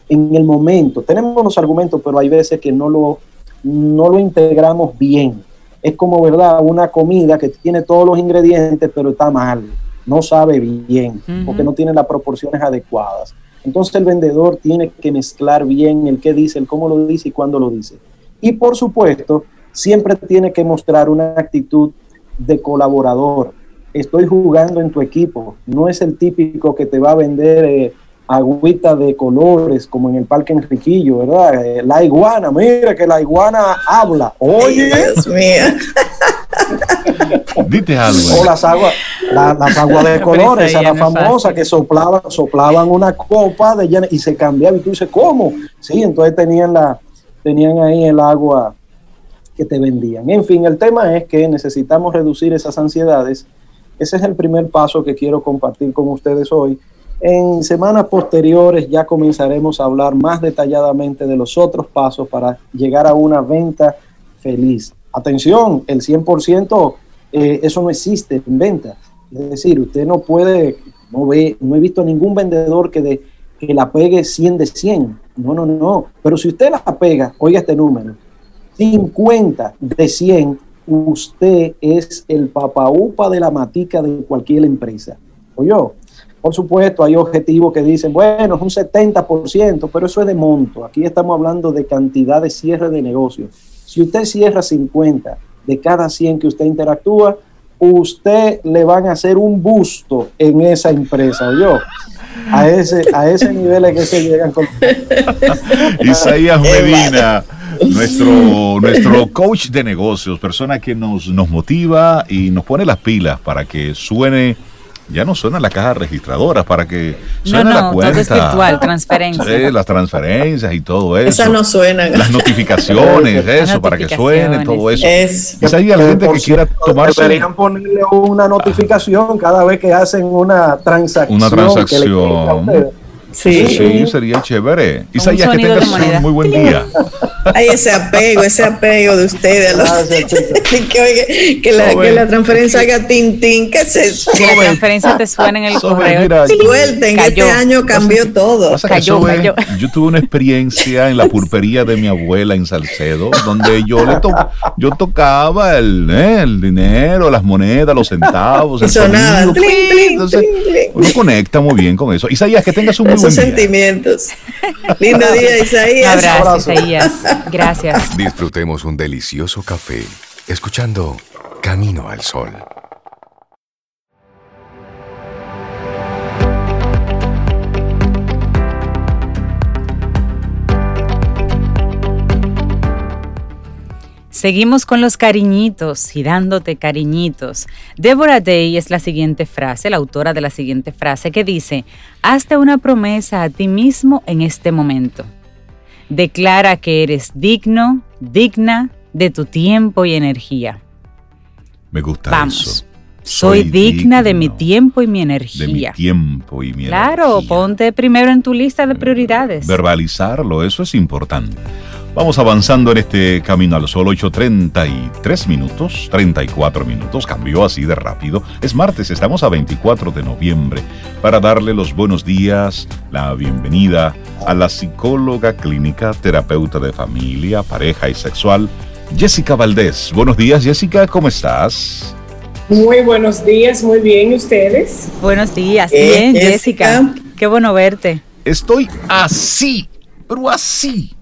En el momento, tenemos los argumentos, pero hay veces que no lo, no lo integramos bien. Es como, ¿verdad? Una comida que tiene todos los ingredientes, pero está mal, no sabe bien, porque no tiene las proporciones adecuadas. Entonces el vendedor tiene que mezclar bien el qué dice, el cómo lo dice y cuándo lo dice. Y por supuesto, siempre tiene que mostrar una actitud de colaborador estoy jugando en tu equipo. No es el típico que te va a vender eh, agüita de colores como en el Parque Enriquillo, ¿verdad? Eh, la iguana, mira que la iguana habla. Oye. Dios mío. Dite algo. O las aguas, las aguas de colores, esa la famosa que soplaban, soplaban una copa de llena y se cambiaba. Y tú dices, ¿cómo? Sí, entonces tenían la, tenían ahí el agua que te vendían. En fin, el tema es que necesitamos reducir esas ansiedades ese es el primer paso que quiero compartir con ustedes hoy. En semanas posteriores ya comenzaremos a hablar más detalladamente de los otros pasos para llegar a una venta feliz. Atención, el 100% eh, eso no existe en venta. Es decir, usted no puede, no ve, no he visto ningún vendedor que, de, que la pegue 100 de 100. No, no, no. Pero si usted la pega, oiga este número, 50 de 100 usted es el papaupa de la matica de cualquier empresa. Oye, por supuesto, hay objetivos que dicen, bueno, es un 70%, pero eso es de monto. Aquí estamos hablando de cantidad de cierre de negocio. Si usted cierra 50 de cada 100 que usted interactúa, usted le van a hacer un busto en esa empresa, yo. A ese, a ese nivel es que se llegan con... Isaías Medina nuestro, nuestro coach de negocios, persona que nos, nos motiva y nos pone las pilas para que suene ya no suena la caja registradora para que suene la cuenta. Todo es virtual, transferencias. las transferencias y todo eso. Esas no suenan. Las notificaciones, eso, para que suene todo eso. Es, a la gente que quiera tomarse. Deberían ponerle una notificación cada vez que hacen una transacción. Una transacción. Sí, sí, sería chévere. Isaías, que tengas un muy buen día. Hay ese apego, ese apego de ustedes. A que, que, la, que, la, transferencia haga tin, tin. ¿Qué es eso? Que la transferencia te suene en el correo. Suelten, este año cambió todo. Cayó, cayó. Yo tuve una experiencia en la pulpería de mi abuela en Salcedo, donde yo le to yo tocaba el, eh, el dinero, las monedas, los centavos. El sonaba. Entonces, uno conecta muy bien con eso. Isaías, que tengas un muy buen día. sentimientos. Lindo día, Isaías. Un abrazo, Isaías. Gracias. Disfrutemos un delicioso café escuchando Camino al Sol. Seguimos con los cariñitos y dándote cariñitos. Deborah Day es la siguiente frase, la autora de la siguiente frase, que dice, hazte una promesa a ti mismo en este momento. Declara que eres digno, digna de tu tiempo y energía. Me gusta Vamos. eso. Soy, digna de mi tiempo y mi De mi energía. tiempo y mi Claro, energía. ponte primero en tu lista de prioridades. Verbalizarlo, eso es importante. Vamos avanzando en este camino al sol, 8.33 minutos, 34 minutos, cambió así de rápido. Es martes, estamos a 24 de noviembre, para darle los buenos días, la bienvenida a la psicóloga clínica, terapeuta de familia, pareja y sexual, Jessica Valdés. Buenos días, Jessica, ¿cómo estás? Muy buenos días, muy bien, ¿y ustedes? Buenos días. Eh, Bien, Jessica. Jessica. Qué bueno verte. Estoy así, pero así,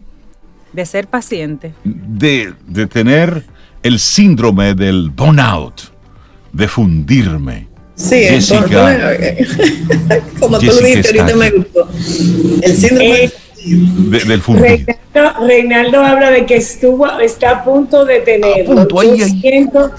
De ser paciente. de, de tener el síndrome del burnout, de fundirme. Sí, eh, Jessica. como, como tú dijiste, ahorita me gustó. El síndrome Eh, de- del fundir. Reinaldo, Reinaldo habla de que estuvo, está a punto de tenerlo. A punto, ahí, yo, ahí. Siento,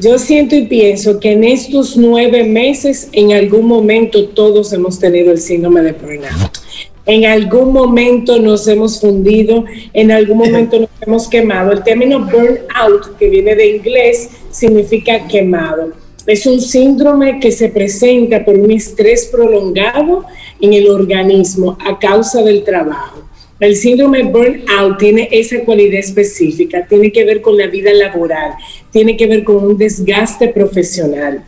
yo siento y pienso que en estos nueve meses, en algún momento, todos hemos tenido el síndrome de burnout. En algún momento nos hemos fundido, en algún momento nos hemos quemado. El término burnout, que viene de inglés, significa quemado. Es un síndrome que se presenta por un estrés prolongado en el organismo a causa del trabajo. El síndrome burnout tiene esa cualidad específica, tiene que ver con la vida laboral, tiene que ver con un desgaste profesional.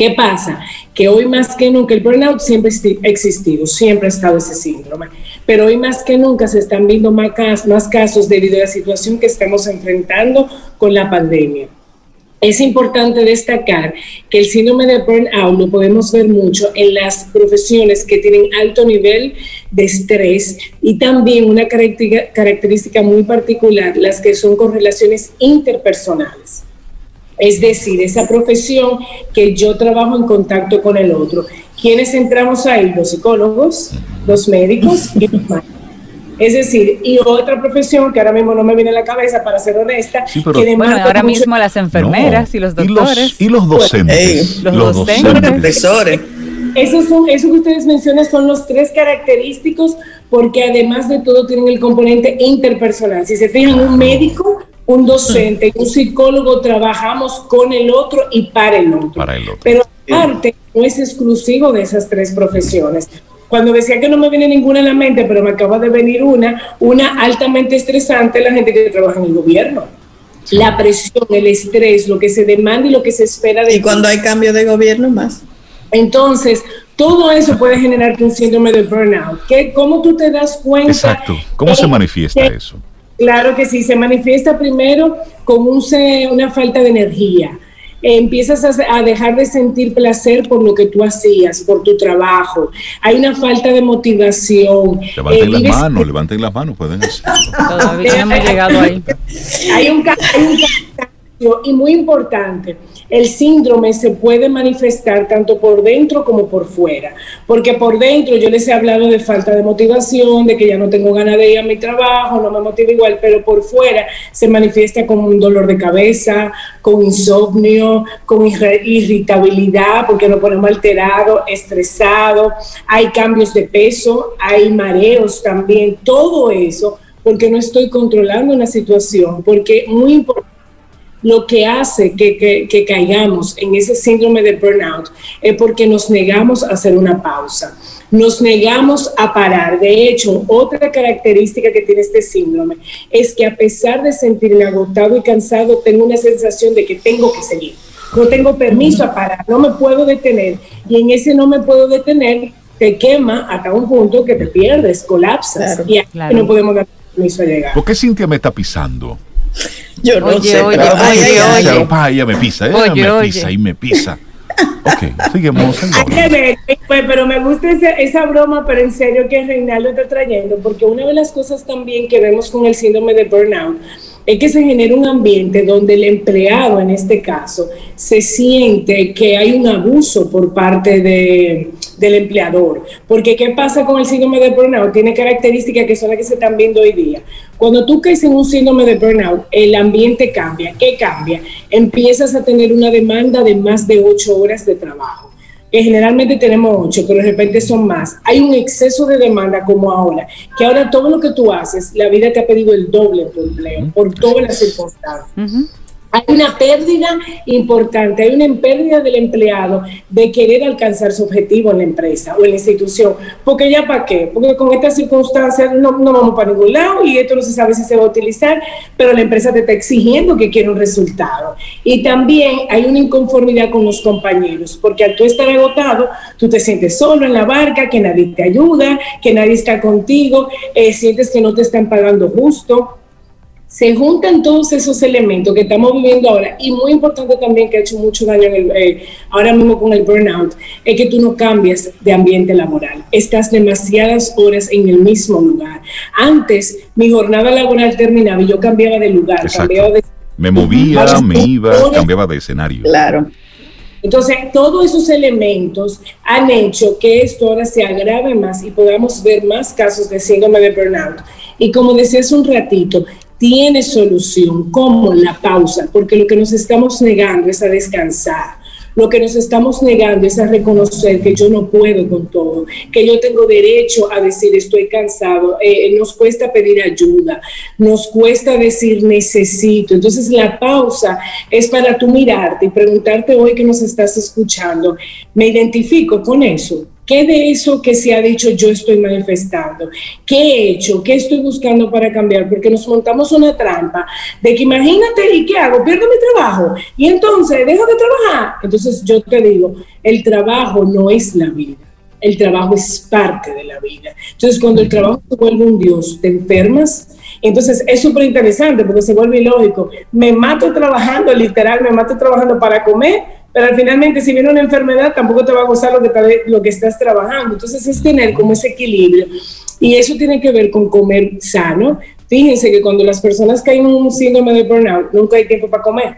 ¿Qué pasa? Que hoy más que nunca, el burnout siempre ha existido, siempre ha estado ese síndrome, pero hoy más que nunca se están viendo más casos, más casos debido a la situación que estamos enfrentando con la pandemia. Es importante destacar que el síndrome de burnout lo podemos ver mucho en las profesiones que tienen alto nivel de estrés y también una característica, muy particular, las que son con relaciones interpersonales. Es decir, esa profesión que yo trabajo en contacto con el otro. ¿Quiénes entramos ahí? Los psicólogos, los médicos y los maestros. Es decir, y otra profesión que ahora mismo no me viene a la cabeza, para ser honesta, Sí, pero- que Bueno, ahora mucho- mismo las enfermeras No. y los doctores. Y los, docentes. Los los docentes. Los docentes. profesores. Esos son, eso que ustedes mencionan son los tres característicos porque además de todo tienen el componente interpersonal. Si se fijan, un médico, un docente y un psicólogo trabajamos con el otro y para el otro. Para el otro. Pero aparte, no es exclusivo de esas tres profesiones. Cuando decía que no me viene ninguna a la mente, pero me acaba de venir una, una altamente estresante, la gente que trabaja en el gobierno. La presión, el estrés, lo que se demanda y lo que se espera de Y cuando hay cambio de gobierno, más. Entonces, todo eso puede generarte un síndrome de burnout. ¿Qué, ¿Cómo tú te das cuenta? Exacto. ¿Cómo se manifiesta eso? Claro que sí, se manifiesta primero con un se- una falta de energía. Empiezas a, a dejar de sentir placer por lo que tú hacías, por tu trabajo. Hay una falta de motivación. Levanten Eh, las vives- manos, levanten las manos, pueden hacerlo. Todavía no hemos llegado ahí. hay un, ca- hay un y muy importante, el síndrome se puede manifestar tanto por dentro como por fuera, porque por dentro yo les he hablado de falta de motivación, de que ya no tengo ganas de ir a mi trabajo, no me motiva igual, pero por fuera se manifiesta con un dolor de cabeza, con insomnio, con irritabilidad, porque nos ponemos alterado, estresado, hay cambios de peso, hay mareos también, todo eso porque no estoy controlando una situación, porque muy importante, lo que hace que, que- que caigamos en ese síndrome de burnout es porque nos negamos a hacer una pausa, nos negamos a parar. De hecho, otra característica que tiene este síndrome es que a pesar de sentirme agotado y cansado, tengo una sensación de que tengo que seguir. No tengo permiso a parar, no me puedo detener. Y en ese no me puedo detener, te quema hasta un punto que te pierdes, colapsas. Claro. y Claro. no podemos dar permiso a llegar. ¿Por qué Cintia me está pisando? Yo no Oye, sé. oye, pero- oye, ay, ay, O ay. sea, pa, ella me pisa, ella Oye, me oye. pisa y me pisa. Ok, seguimos. Hay que ver, pues, pero me gusta esa, esa broma, pero en serio que Reinaldo está trayendo, porque una de las cosas también que vemos con el síndrome de burnout es que se genera un ambiente donde el empleado, en este caso, se siente que hay un abuso por parte de, del empleador. Porque ¿qué pasa con el síndrome de burnout? Tiene características que son las que se están viendo hoy día. Cuando tú caes en un síndrome de burnout, el ambiente cambia. ¿Qué cambia? Empiezas a tener una demanda de más de ocho horas de trabajo. que generalmente tenemos ocho, pero de repente son más. Hay un exceso de demanda como ahora, que ahora todo lo que tú haces, la vida te ha pedido el doble por empleo, por todas las circunstancias. Hay una pérdida importante, hay una pérdida del empleado de querer alcanzar su objetivo en la empresa o en la institución. Porque ya para qué? Porque con estas circunstancias no, no, vamos para ningún lado y esto no se sabe si se va a utilizar, pero la empresa te está exigiendo que quiera un resultado. Y también hay una inconformidad con los compañeros, porque al tú estar agotado, tú te sientes solo en la barca, que nadie te ayuda, que nadie está contigo, eh, sientes que no te están pagando justo se juntan todos esos elementos que estamos viviendo ahora y muy importante también que ha hecho mucho daño eh, ahora mismo con el burnout, es que tú no cambias de ambiente laboral, estás demasiadas horas en el mismo lugar. Antes mi jornada laboral terminaba y yo cambiaba de lugar, cambiaba de... Me movía, me iba, cambiaba de escenario. Claro. Entonces, todos esos elementos han hecho que esto ahora se agrave más y podamos ver más casos de síndrome de burnout. Y como decía hace un ratito, tiene solución, como la pausa, porque lo que nos estamos negando es a descansar. Lo que nos estamos negando es a reconocer que yo no puedo con todo, que yo tengo derecho a decir estoy cansado. Eh, nos cuesta pedir ayuda, nos cuesta decir necesito. Entonces la pausa es para tú mirarte y preguntarte hoy que nos estás escuchando, ¿me identifico con eso? ¿Qué de eso que se ha dicho yo estoy manifestando? ¿Qué he hecho? ¿Qué estoy buscando para cambiar? Porque nos montamos una trampa de que imagínate, ¿y qué hago? Pierdo mi trabajo. Y entonces, dejo de trabajar. Entonces yo te digo, el trabajo no es la vida. El trabajo es parte de la vida. Entonces, cuando el trabajo se vuelve un Dios, te enfermas, entonces es súper interesante porque se vuelve ilógico. Me mato trabajando, literal, me mato trabajando para comer pero finalmente si viene una enfermedad tampoco te va a gustar lo que, lo que estás trabajando. Entonces es tener como ese equilibrio y eso tiene que ver con comer sano. Fíjense que cuando las personas caen en un síndrome de burnout, nunca hay tiempo para comer.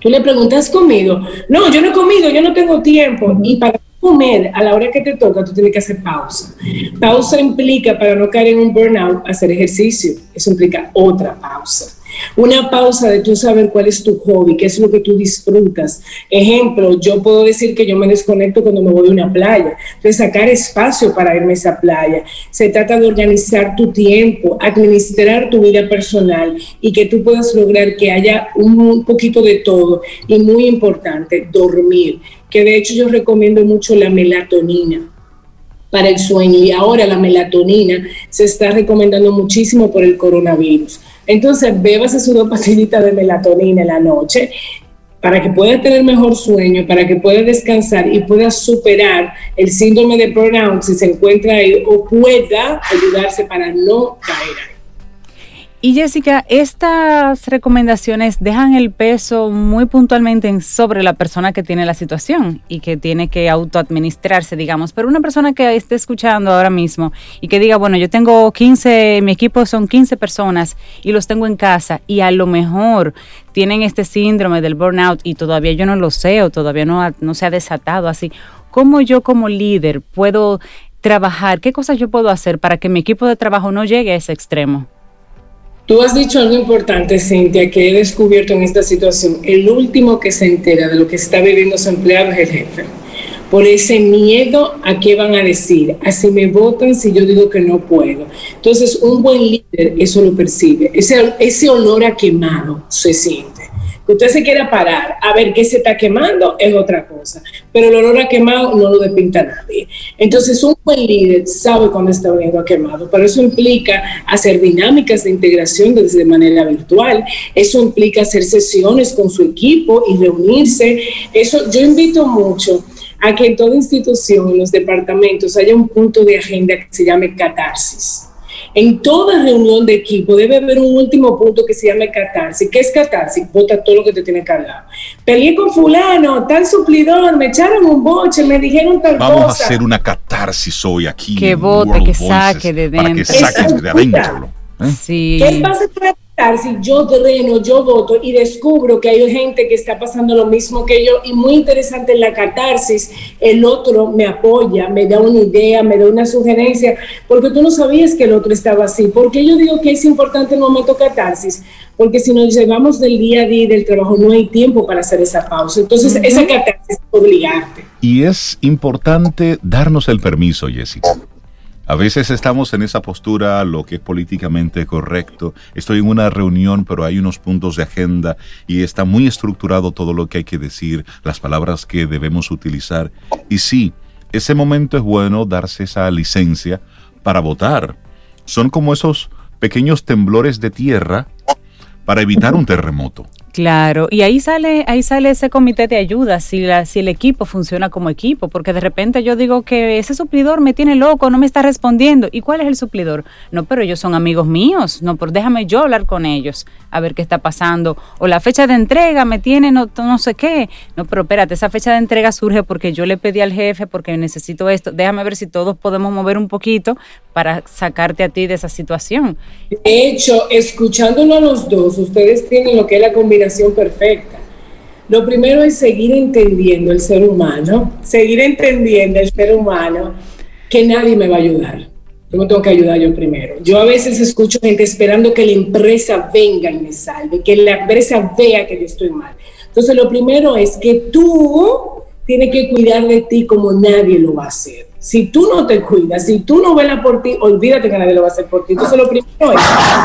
Tú le preguntas, ¿has comido? No, yo no he comido, yo no tengo tiempo. Y para comer a la hora que te toca, tú tienes que hacer pausa. Pausa implica, para no caer en un burnout, hacer ejercicio. Eso implica otra pausa. Una pausa de tú saber cuál es tu hobby, qué es lo que tú disfrutas. Ejemplo, yo puedo decir que yo me desconecto cuando me voy a una playa. Entonces, sacar espacio para irme a esa playa. Se trata de organizar tu tiempo, administrar tu vida personal y que tú puedas lograr que haya un poquito de todo. Y muy importante, dormir. Que de hecho yo recomiendo mucho la melatonina para el sueño y ahora la melatonina se está recomendando muchísimo por el coronavirus. Entonces, bebas su dos pastillitas de melatonina en la noche para que pueda tener mejor sueño, para que pueda descansar y pueda superar el síndrome de burnout si se encuentra ahí o pueda ayudarse para no caer ahí. Y Jessica, estas recomendaciones dejan el peso muy puntualmente sobre la persona que tiene la situación y que tiene que autoadministrarse, digamos. Pero una persona que esté escuchando ahora mismo y que diga, bueno, yo tengo 15, mi equipo son 15 personas y los tengo en casa y a lo mejor tienen este síndrome del burnout y todavía yo no lo sé o todavía no, no se ha desatado así. ¿Cómo yo como líder puedo trabajar? ¿Qué cosas yo puedo hacer para que mi equipo de trabajo no llegue a ese extremo? Tú has dicho algo importante, Cintia, que he descubierto en esta situación. El último que se entera de lo que está viviendo su empleado es el jefe. Por ese miedo a qué van a decir, así me votan si yo digo que no puedo. Entonces, un buen líder eso lo percibe. Ese, ese olor a quemado se siente usted se quiera parar a ver qué se está quemando es otra cosa, pero el olor a quemado no lo despinta nadie. Entonces, un buen líder sabe cuándo está oliendo a quemado, pero eso implica hacer dinámicas de integración desde manera virtual, eso implica hacer sesiones con su equipo y reunirse. Eso yo invito mucho a que en toda institución, en los departamentos, haya un punto de agenda que se llame catarsis en toda reunión de equipo debe haber un último punto que se llame catarsis. ¿Qué es catarsis? Vota todo lo que te tiene cargado. Peleé con fulano, tal suplidor, me echaron un boche, me dijeron tal cosa. Vamos a hacer una catarsis hoy aquí. Que vote, que saque de dentro. Para que saque de adentro. ¿eh? Sí. ¿Qué pasa si yo dreno, yo voto y descubro que hay gente que está pasando lo mismo que yo y muy interesante en la catarsis, el otro me apoya, me da una idea, me da una sugerencia, porque tú no sabías que el otro estaba así. ¿Por qué yo digo que es importante el momento catarsis? Porque si nos llevamos del día a día del trabajo, no hay tiempo para hacer esa pausa. Entonces, esa catarsis es obligarte. Y es importante darnos el permiso, Jessica. A veces estamos en esa postura, lo que es políticamente correcto. Estoy en una reunión, pero hay unos puntos de agenda y está muy estructurado todo lo que hay que decir, las palabras que debemos utilizar. Y sí, ese momento es bueno darse esa licencia para votar. Son como esos pequeños temblores de tierra para evitar un terremoto. Claro, y ahí sale, ahí sale ese comité de ayuda, si, la, si el equipo funciona como equipo, porque de repente yo digo que ese suplidor me tiene loco, no me está respondiendo. ¿Y cuál es el suplidor? No, pero ellos son amigos míos, no, pero déjame yo hablar con ellos, a ver qué está pasando. O la fecha de entrega me tiene no, no sé qué. No, pero espérate, esa fecha de entrega surge porque yo le pedí al jefe, porque necesito esto. Déjame ver si todos podemos mover un poquito para sacarte a ti de esa situación. De hecho, escuchándolo a los dos, ustedes tienen lo que es la combinación perfecta. Lo primero es seguir entendiendo el ser humano, seguir entendiendo el ser humano que nadie me va a ayudar. Yo me tengo que ayudar yo primero. Yo a veces escucho gente esperando que la empresa venga y me salve, que la empresa vea que yo estoy mal. Entonces, lo primero es que tú tienes que cuidar de ti como nadie lo va a hacer. Si tú no te cuidas, si tú no velas por ti, olvídate que nadie lo va a hacer por ti. Entonces, lo primero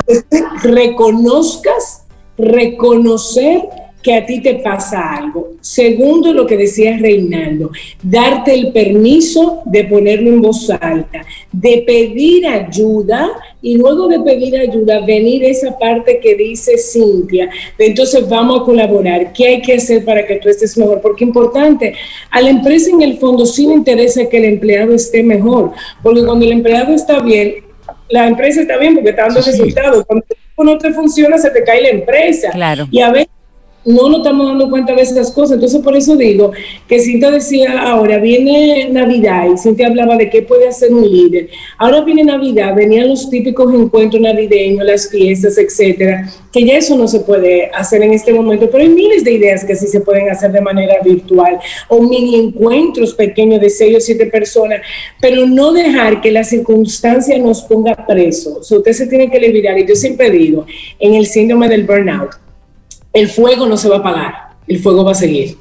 es que reconozcas reconocer que a ti te pasa algo. Segundo, lo que decía Reinaldo, darte el permiso de ponerlo en voz alta, de pedir ayuda y luego de pedir ayuda, venir esa parte que dice Cintia, entonces vamos a colaborar, ¿qué hay que hacer para que tú estés mejor? Porque importante, a la empresa en el fondo sí le interesa que el empleado esté mejor, porque cuando el empleado está bien, la empresa está bien porque está dando resultados. Cuando no te funciona, se te cae la empresa. Claro. Y a veces no nos estamos dando cuenta de esas cosas. Entonces, por eso digo que Cintia decía ahora, viene Navidad y Cintia hablaba de qué puede hacer un líder. Ahora viene Navidad, venían los típicos encuentros navideños, las fiestas, etcétera, que ya eso no se puede hacer en este momento, pero hay miles de ideas que sí se pueden hacer de manera virtual o mini encuentros pequeños de seis o siete personas, pero no dejar que la circunstancia nos ponga presos. O sea, usted se tiene que olvidar, y yo siempre digo, en el síndrome del burnout, el fuego no se va a apagar, el fuego va a seguir.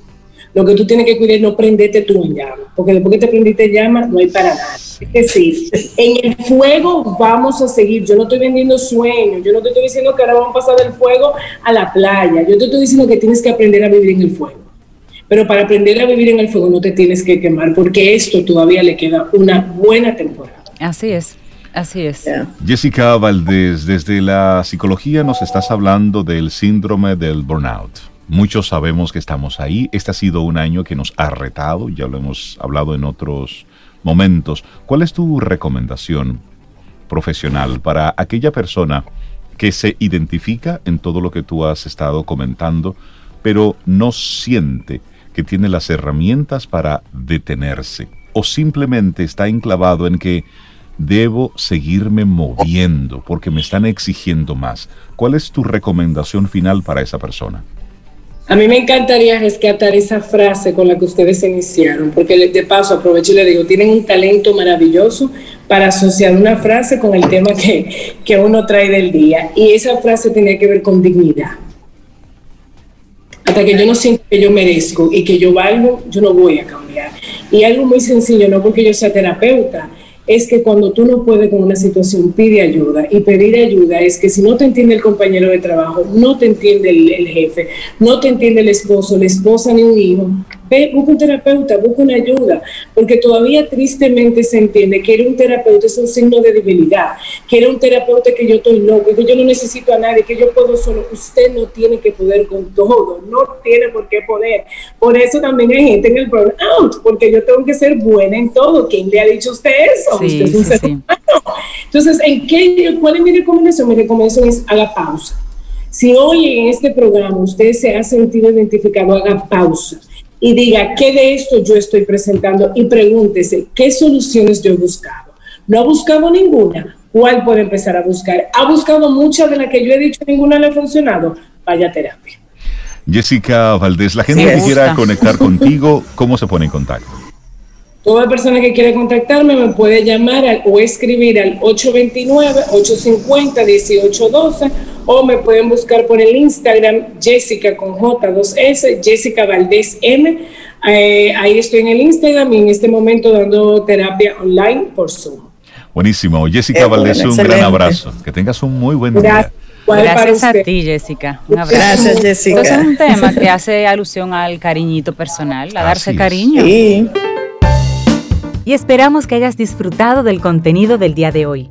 Lo que tú tienes que cuidar es no prenderte tú en llama, porque después que te prendiste en llama, no hay para nada. Es decir, en el fuego vamos a seguir. Yo no estoy vendiendo sueños, yo no te estoy diciendo que ahora vamos a pasar del fuego a la playa. Yo te estoy diciendo que tienes que aprender a vivir en el fuego. Pero para aprender a vivir en el fuego no te tienes que quemar, porque esto todavía le queda una buena temporada. Así es. Así es. Jessica Valdés, desde la psicología nos estás hablando del síndrome del burnout. Muchos sabemos que estamos ahí. Este ha sido un año que nos ha retado, ya lo hemos hablado en otros momentos. ¿Cuál es tu recomendación profesional para aquella persona que se identifica en todo lo que tú has estado comentando, pero no siente que tiene las herramientas para detenerse? ¿O simplemente está enclavado en que debo seguirme moviendo porque me están exigiendo más. ¿Cuál es tu recomendación final para esa persona? A mí me encantaría rescatar esa frase con la que ustedes iniciaron, porque de paso aprovecho y le digo, tienen un talento maravilloso para asociar una frase con el tema que, que uno trae del día. Y esa frase tiene que ver con dignidad. Hasta que yo no siento que yo merezco y que yo valgo, yo no voy a cambiar. Y algo muy sencillo, no porque yo sea terapeuta, es que cuando tú no puedes con una situación, pide ayuda. Y pedir ayuda es que si no te entiende el compañero de trabajo, no te entiende el, jefe, no te entiende el esposo, la esposa ni un hijo, ve, busca un terapeuta, busca una ayuda, porque todavía tristemente se entiende que era un terapeuta es un signo de debilidad, que era un terapeuta que yo estoy loco, que yo no necesito a nadie, que yo puedo solo. Usted no tiene que poder con todo, no tiene por qué poder. Por eso también hay gente en el burnout, porque yo tengo que ser buena en todo. ¿Quién le ha dicho usted eso? usted es un ser humano. Entonces, ¿en qué, ¿cuál es mi recomendación? Mi recomendación es haga pausa. Si hoy en este programa usted se ha sentido identificado, haga pausa y diga qué de esto yo estoy presentando y pregúntese qué soluciones yo he buscado. No ha buscado ninguna, ¿cuál puede empezar a buscar? ¿Ha buscado muchas de las que yo he dicho, ninguna le ha funcionado? Vaya terapia. Jessica Valdés, la gente que quiera conectar contigo, ¿cómo se pone en contacto? Toda persona que quiera contactarme me puede llamar o escribir al 829-850-1812 o me pueden buscar por el Instagram Jessica con J2S, Jessica Valdés M. Eh, ahí estoy en el Instagram y en este momento dando terapia online por Zoom. Buenísimo. Jessica Valdés, un gran abrazo. Que tengas un muy buen día. Gracias a ti, Jessica. Un abrazo. Gracias, Jessica. Entonces es un tema que hace alusión al cariñito personal, a darse cariño. Sí y esperamos que hayas disfrutado del contenido del día de hoy.